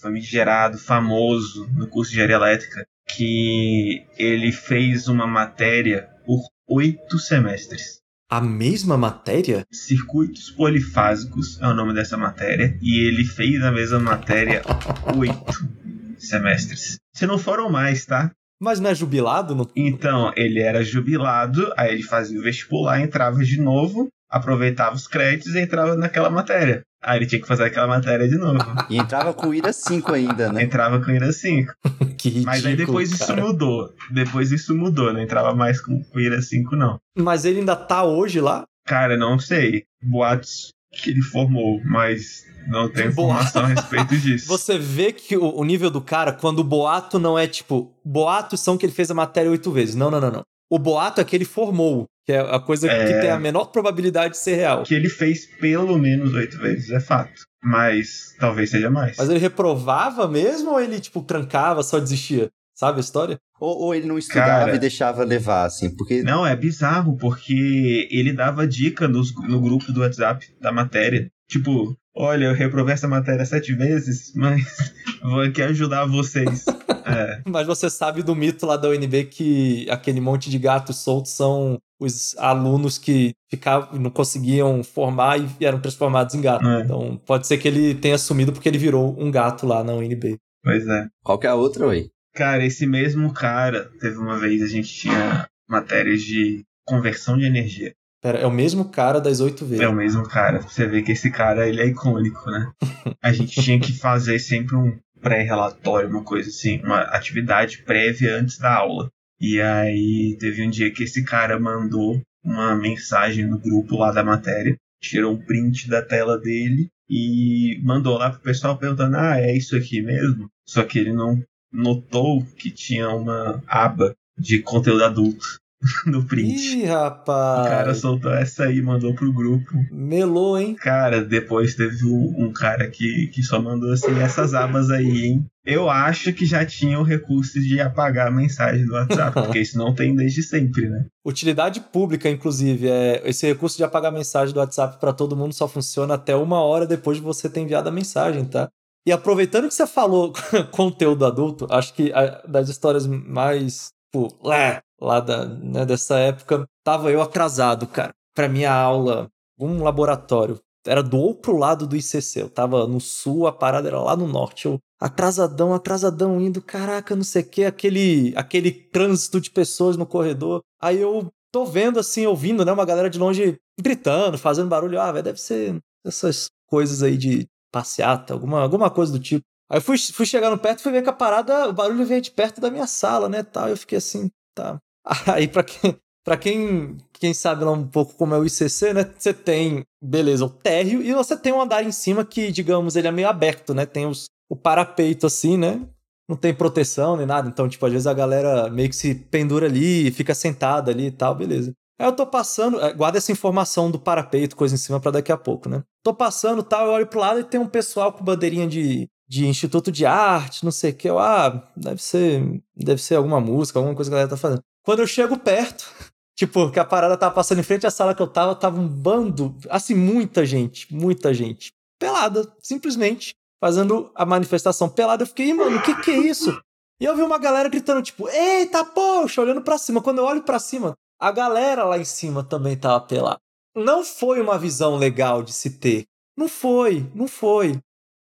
famigerado, famoso no curso de engenharia elétrica, que ele fez uma matéria por oito semestres a mesma matéria? Circuitos polifásicos é o nome dessa matéria. E ele fez a mesma matéria oito semestres. Se não foram mais, tá? Mas não é jubilado? No... Então, ele era jubilado, aí ele fazia o vestibular, entrava de novo, aproveitava os créditos e entrava naquela matéria. Aí ele tinha que fazer aquela matéria de novo. E entrava com IRA 5 ainda, né? Entrava com IRA 5. que ridículo, Mas aí depois cara. isso mudou. Depois isso mudou, não entrava mais com, com IRA 5, não. Mas ele ainda tá hoje lá? Cara, não sei. Boatos que ele formou, mas não tenho informação a respeito disso. Você vê que o, o nível do cara, quando o boato não é tipo. Boatos são que ele fez a matéria oito vezes. Não, não, não, não. O boato é que ele formou. Que é a coisa É. que tem a menor probabilidade de ser real. que ele fez pelo menos oito vezes, é fato. Mas talvez seja mais. Mas ele reprovava mesmo ou ele, tipo, trancava, só desistia? Sabe a história? Ou, ou ele não estudava Cara. e deixava levar, assim, porque Não, é bizarro, porque ele dava dica nos- no grupo do WhatsApp da matéria. Tipo, olha, eu reprovei essa matéria sete vezes, mas Vou aqui ajudar vocês. É. Mas você sabe do mito lá da UNB que aquele monte de gatos soltos são os alunos que ficavam, não conseguiam formar e eram transformados em gato. É. Então pode ser que ele tenha sumido porque ele virou um gato lá na UNB. Pois é. Qual que é a outra, ué? Cara, esse mesmo cara, teve uma vez a gente tinha matérias de conversão de energia. Pera, é o mesmo cara das oito É vezes. o mesmo cara. Você vê que esse cara, ele é icônico, né? A gente tinha que fazer sempre um pré-relatório, uma coisa assim, uma atividade prévia antes da aula. E aí teve um dia que esse cara mandou uma mensagem no grupo lá da matéria, tirou um print da tela dele e mandou lá pro pessoal perguntando: "Ah, é isso aqui mesmo?". Só que ele não notou que tinha uma aba de conteúdo adulto no print. Ih, O rapaz. cara soltou essa aí, mandou pro grupo. Melou, hein? Cara, depois teve um, um cara que, que só mandou assim, essas abas aí, hein? Eu acho que já tinha o recurso de apagar a mensagem do WhatsApp, porque isso não tem desde sempre, né? Utilidade pública, inclusive. É, esse recurso de apagar mensagem do WhatsApp para todo mundo só funciona até uma hora depois de você ter enviado a mensagem, tá? E aproveitando que você falou conteúdo adulto, acho que a- das histórias mais, tipo, lá, lá da, né, dessa época, tava eu atrasado, cara, pra minha aula, um laboratório. Era do outro lado do ICC. Eu tava no sul, a parada era lá no norte. Eu atrasadão, atrasadão, indo, caraca, não sei o que, aquele, aquele trânsito de pessoas no corredor. Aí eu tô vendo, assim, ouvindo, né, uma galera de longe gritando, fazendo barulho. Ah, velho, deve ser essas coisas aí de passeata, alguma, alguma coisa do tipo. Aí fui, fui chegando perto e fui ver que a parada, o barulho veio de perto da minha sala, né, tal. Eu fiquei assim, tá. Aí pra quem, pra quem, quem sabe lá um pouco como é o ICC, né, você tem, beleza, o térreo e você tem um andar em cima que, digamos, ele é meio aberto, né, tem os, o parapeito assim, né, não tem proteção nem nada, então, tipo, às vezes a galera meio que se pendura ali, fica sentada ali e tal, beleza. Aí eu tô passando, eh, guarda essa informação do parapeito, coisa em cima pra daqui a pouco, né? Tô passando tal, eu olho pro lado e tem um pessoal com bandeirinha de, de Instituto de Arte, não sei o que. Eu, ah, deve ser, deve ser alguma música, alguma coisa que a galera tá fazendo. Quando eu chego perto, tipo, que a parada tava passando em frente à sala que eu tava, tava um bando, assim, muita gente, muita gente, pelada, simplesmente, fazendo a manifestação pelada. Eu fiquei, "Ih, mano, o que que é isso? E eu vi uma galera gritando, tipo, eita, poxa, olhando pra cima. Quando eu olho pra cima, a galera lá em cima também tava pelada. Não foi uma visão legal de se ter. Não foi, não foi.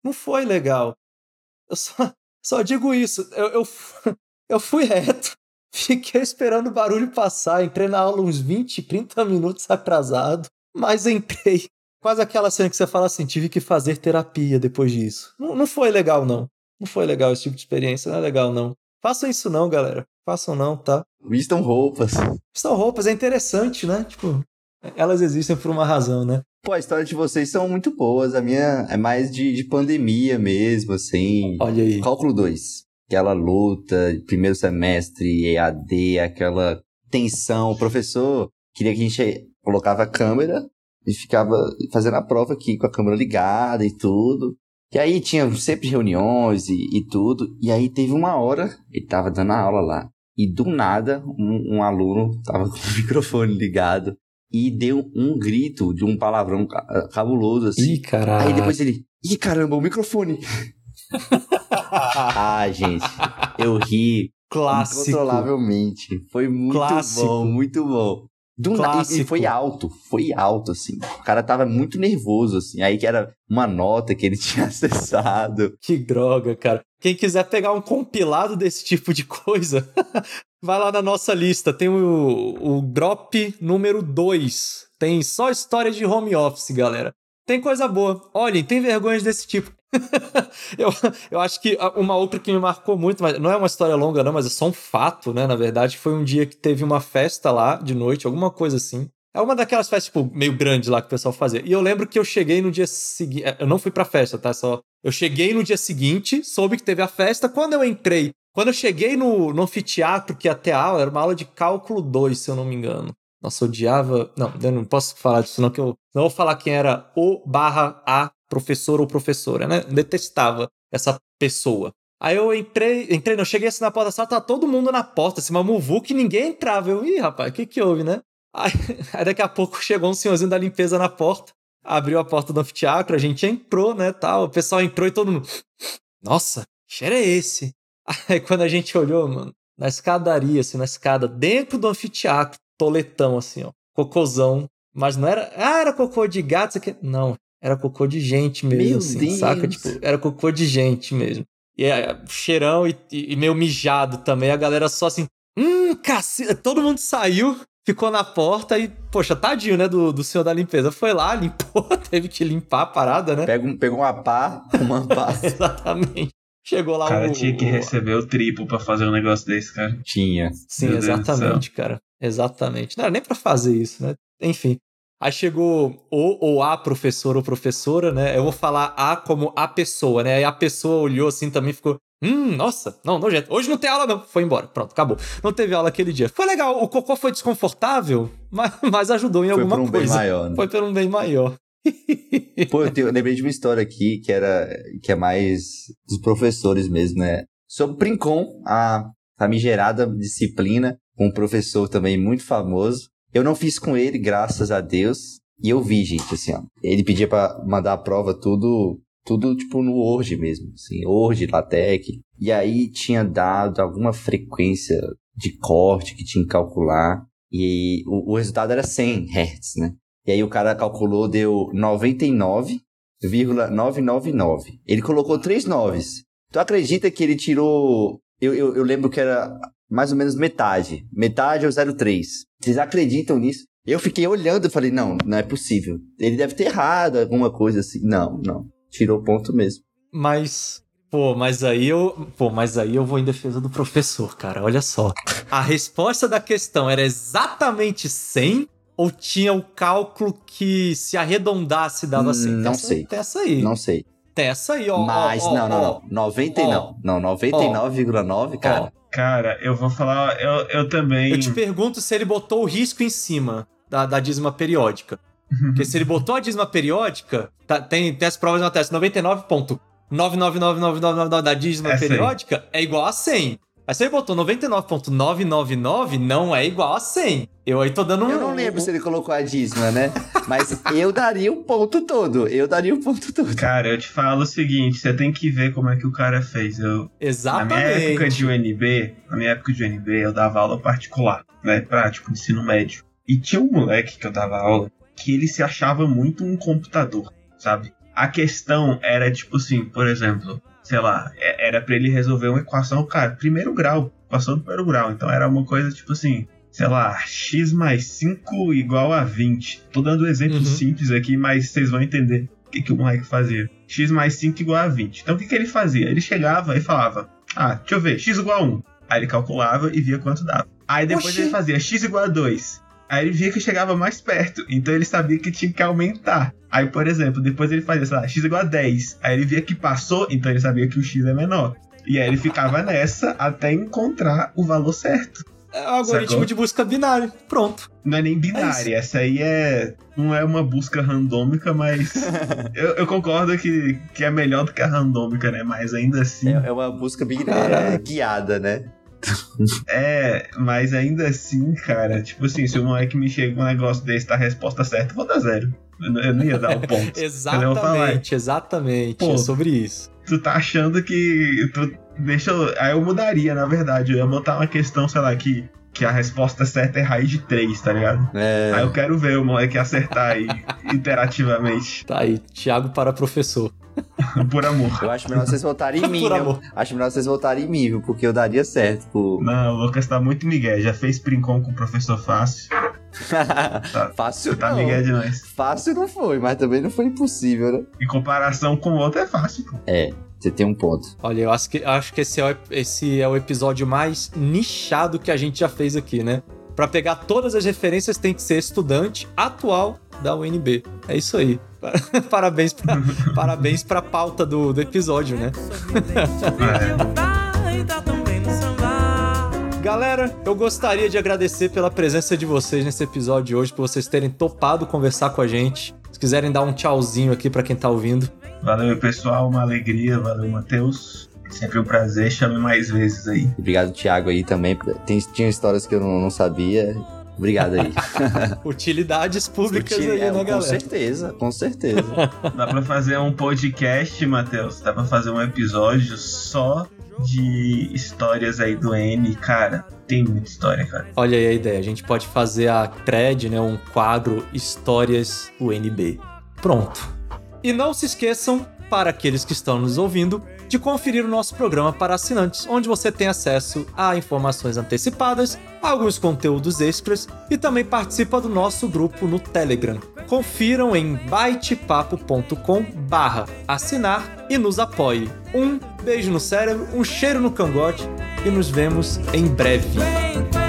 Não foi legal. Eu só, só digo isso. Eu, eu, eu fui reto. Fiquei esperando o barulho passar. Entrei na aula uns 20, 30 minutos atrasado. Mas entrei. Quase aquela cena que você fala assim: tive que fazer terapia depois disso. Não, não foi legal, não. Não foi legal esse tipo de experiência. Não é legal, não. Façam isso, não, galera. Façam, não, tá? Vistam roupas. São roupas, é interessante, né? Tipo, elas existem por uma razão, né? Pô, a história de vocês são muito boas. A minha é mais de, de pandemia mesmo, assim. Olha aí. Cálculo 2. Aquela luta, primeiro semestre, EAD, aquela tensão. O professor queria que a gente colocava a câmera e ficava fazendo a prova aqui com a câmera ligada e tudo. E aí tinha sempre reuniões e, e tudo. E aí teve uma hora, ele tava dando a aula lá. E do nada, um, um aluno tava com o microfone ligado e deu um grito de um palavrão ca- cabuloso assim. Ih, caralho. Aí depois ele, ih caramba, o microfone. ah, gente, eu ri Clássico. incontrolavelmente. Foi muito Clássico. bom, muito bom. Do nada, e- e Clássico. foi alto, foi alto, assim. O cara tava muito nervoso, assim. Aí que era uma nota que ele tinha acessado. Que droga, cara. Quem quiser pegar um compilado desse tipo de coisa, vai lá na nossa lista. Tem o, o drop número 2. Tem só história de home office, galera. Tem coisa boa. Olhem, tem vergonhas desse tipo. eu, eu acho que uma outra que me marcou muito, mas não é uma história longa, não, mas é só um fato, né? Na verdade, foi um dia que teve uma festa lá de noite, alguma coisa assim. É uma daquelas festas, tipo, meio grande lá que o pessoal fazia. E eu lembro que eu cheguei no dia seguinte. Eu não fui pra festa, tá? Só. Eu cheguei no dia seguinte, soube que teve a festa. Quando eu entrei, quando eu cheguei no, no anfiteatro que ter a aula, era uma aula de cálculo 2, se eu não me engano. Nossa, odiava. Não, eu não posso falar disso, não, que eu não vou falar quem era o barra a professor ou professora, né? Detestava essa pessoa. Aí eu entrei, entrei, não cheguei assim na porta da sala, tá todo mundo na porta, assim, uma muvu que ninguém entrava. Eu, ih, rapaz, o que que houve, né? Aí, aí daqui a pouco chegou um senhorzinho da limpeza na porta, abriu a porta do anfiteatro, a gente entrou, né, tal. O pessoal entrou e todo mundo. Nossa, cheiro é esse? Aí quando a gente olhou, mano, na escadaria, assim, na escada, dentro do anfiteatro, toletão, assim, ó, cocôzão. Mas não era. Ah, era cocô de gato, isso aqui. Não, era cocô de gente mesmo, Meu assim, Deus. saca? Tipo, era cocô de gente mesmo. E é, cheirão e, e meio mijado também. A galera só assim, hum, cacete. Todo mundo saiu, ficou na porta e, poxa, tadinho, né, do, do senhor da limpeza. Foi lá, limpou, teve que limpar a parada, né? Pega um- pegou uma pá, uma pá. Exatamente. Chegou lá O cara o. tinha que receber o triplo pra fazer um negócio desse, cara. Tinha. Sim, Meu exatamente, cara. Exatamente. Não era nem pra fazer isso, né? Enfim. Aí chegou o ou a professor ou professora, né? Eu vou falar a como a pessoa, né? Aí a pessoa olhou assim também e ficou. Hum, nossa, não, nojento. Hoje não tem aula, não. Foi embora. Pronto, acabou. Não teve aula aquele dia. Foi legal, o cocô foi desconfortável, mas, mas ajudou em Foi alguma um bem coisa. maior, né? Foi por um bem maior. Pô, eu, tenho- eu lembrei de uma história aqui que era que é mais dos professores mesmo, né? Sobre Princon, a famigerada disciplina, com um professor também muito famoso. Eu não fiz com ele, graças a Deus. E eu vi, gente, assim, ó. Ele pedia pra mandar a prova tudo, tudo tipo no Word mesmo, assim, Word, LaTeX. E aí tinha dado alguma frequência de corte que tinha que calcular. E o, o resultado era 100 Hz, né? E aí o cara calculou, deu 99,999. Ele colocou três noves. Tu acredita que ele tirou... Eu, eu, eu lembro que era mais ou menos metade. Metade é o 03. Vocês acreditam nisso? Eu fiquei olhando e falei, não, não é possível. Ele deve ter errado alguma coisa assim. Não, não. Tirou ponto mesmo. Mas, pô, mas aí eu, pô, mas aí eu vou em defesa do professor, cara. Olha só. A resposta da questão era exatamente 100 ou tinha o cálculo que se arredondasse dava 100? Não essa- sei. Tem essa aí. Não sei. Tem essa aí, ó. ó, Mas, ó, não, não, ó. não. 90 Ó. não. Não, 99,9, cara. Cara, eu vou falar, eu, eu também. Eu te pergunto se ele botou o risco em cima da, da dízima periódica. Porque se ele botou a dízima periódica, tá- tem, tem as provas na teste 99.999999 da dízima É 100. periódica é igual a 100. Aí se ele botou 99.999, não é igual a 100. Eu aí tô dando um... Eu não lembro se ele colocou a dízima, né? Mas eu daria o ponto todo. Eu daria o ponto todo. Cara, eu te falo o seguinte, você tem que ver como é que o cara fez. Eu, na Exatamente. minha época de UNB, na minha época de UNB, eu dava aula particular, né? Pra, tipo, ensino médio. E tinha um moleque que eu dava aula que ele se achava muito um computador, sabe? A questão era, tipo assim, por exemplo, sei lá, é- era pra ele resolver uma equação, cara, primeiro grau, passou do primeiro grau. Então era uma coisa, tipo assim, sei lá, x mais 5 igual a 20. Tô dando um exemplo Uhum. simples aqui, mas vocês vão entender o que, que o moleque fazia. x mais 5 igual a 20. Então o que, que ele fazia? Ele chegava e falava, ah, deixa eu ver, x igual a 1. Aí ele calculava e via quanto dava. Aí depois Oxi. ele fazia x igual a 2. Aí ele via que chegava mais perto, então ele sabia que tinha que aumentar. Aí, por exemplo, depois ele fazia, sei lá, x igual a 10. Aí ele via que passou, então ele sabia que o x é menor. E aí ele ficava nessa até encontrar o valor certo. É o algoritmo Sacou? de busca binário. Pronto. Não é nem É binária, essa aí é. Não é uma busca randômica, mas. eu, eu concordo que, que é melhor do que a randômica, né? Mas ainda assim. É, é uma busca Caralho. é, guiada, né? É, mas ainda assim, cara, tipo assim, se o moleque me chega um negócio desse, tá a resposta certa, eu vou dar zero. Eu, não- ia dar o ponto. Exatamente, exatamente. Pô. É sobre isso. tu tá achando que. Tu, deixa eu. Aí eu mudaria, na verdade. Eu ia botar uma questão, sei lá, que, que a resposta certa é raiz de 3, tá ligado? É, Aí eu quero ver o moleque acertar aí, interativamente, Tá aí, Thiago para professor. por amor. eu acho melhor vocês votarem em mim, Por viu? amor. Acho melhor vocês votarem em mim, viu? Porque eu daria certo. Pô. Não, o Lucas tá muito migué. Já fez princom com o professor fácil. Fácil Tá não. migué demais. Fácil não foi, mas também não foi impossível, né? Em comparação com o outro é fácil, pô. É, você tem um ponto. Olha, eu acho que, acho que esse, é o, esse é o episódio mais nichado que a gente já fez aqui, né? Pra pegar todas as referências tem que ser estudante atual da UNB. É isso aí. Parabéns pra, parabéns pra pauta do, do episódio, né? Galera, eu gostaria de agradecer pela presença de vocês nesse episódio de hoje, por vocês terem topado conversar com a gente. Se quiserem dar um tchauzinho aqui pra quem tá ouvindo. Valeu, pessoal. Uma alegria. Valeu, Matheus. Sempre um prazer. Chame mais vezes aí. Obrigado, Thiago, aí também. Tem, tinha histórias que eu não, não sabia. Obrigado aí. Utilidades públicas Util- aí, é, né, com galera? certeza, com certeza. Dá pra fazer um podcast, Matheus. Dá pra fazer um episódio só de histórias aí do N. Cara, tem muita história, cara. Olha aí a ideia. A gente pode fazer a thread, né? Um quadro Histórias UNB. Pronto. E não se esqueçam, para aqueles que estão nos ouvindo, de conferir o nosso programa para assinantes, onde você tem acesso a informações antecipadas, alguns conteúdos extras e também participa do nosso grupo no Telegram. Confiram em baitepapo.com barra assinar e nos apoie. Um beijo no cérebro, um cheiro no cangote e nos vemos em breve.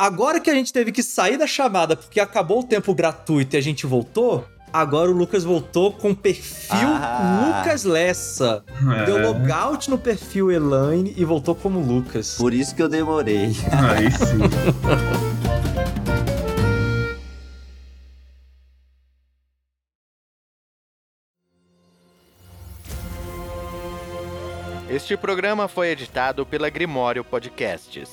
Agora que a gente teve que sair da chamada porque acabou o tempo gratuito e a gente voltou, agora o Lucas voltou com o perfil Ah. Lucas Lessa. Deu É, logout no perfil Elaine e voltou como Lucas. Por isso que eu demorei. aí sim. Este programa foi editado pela Grimório Podcasts.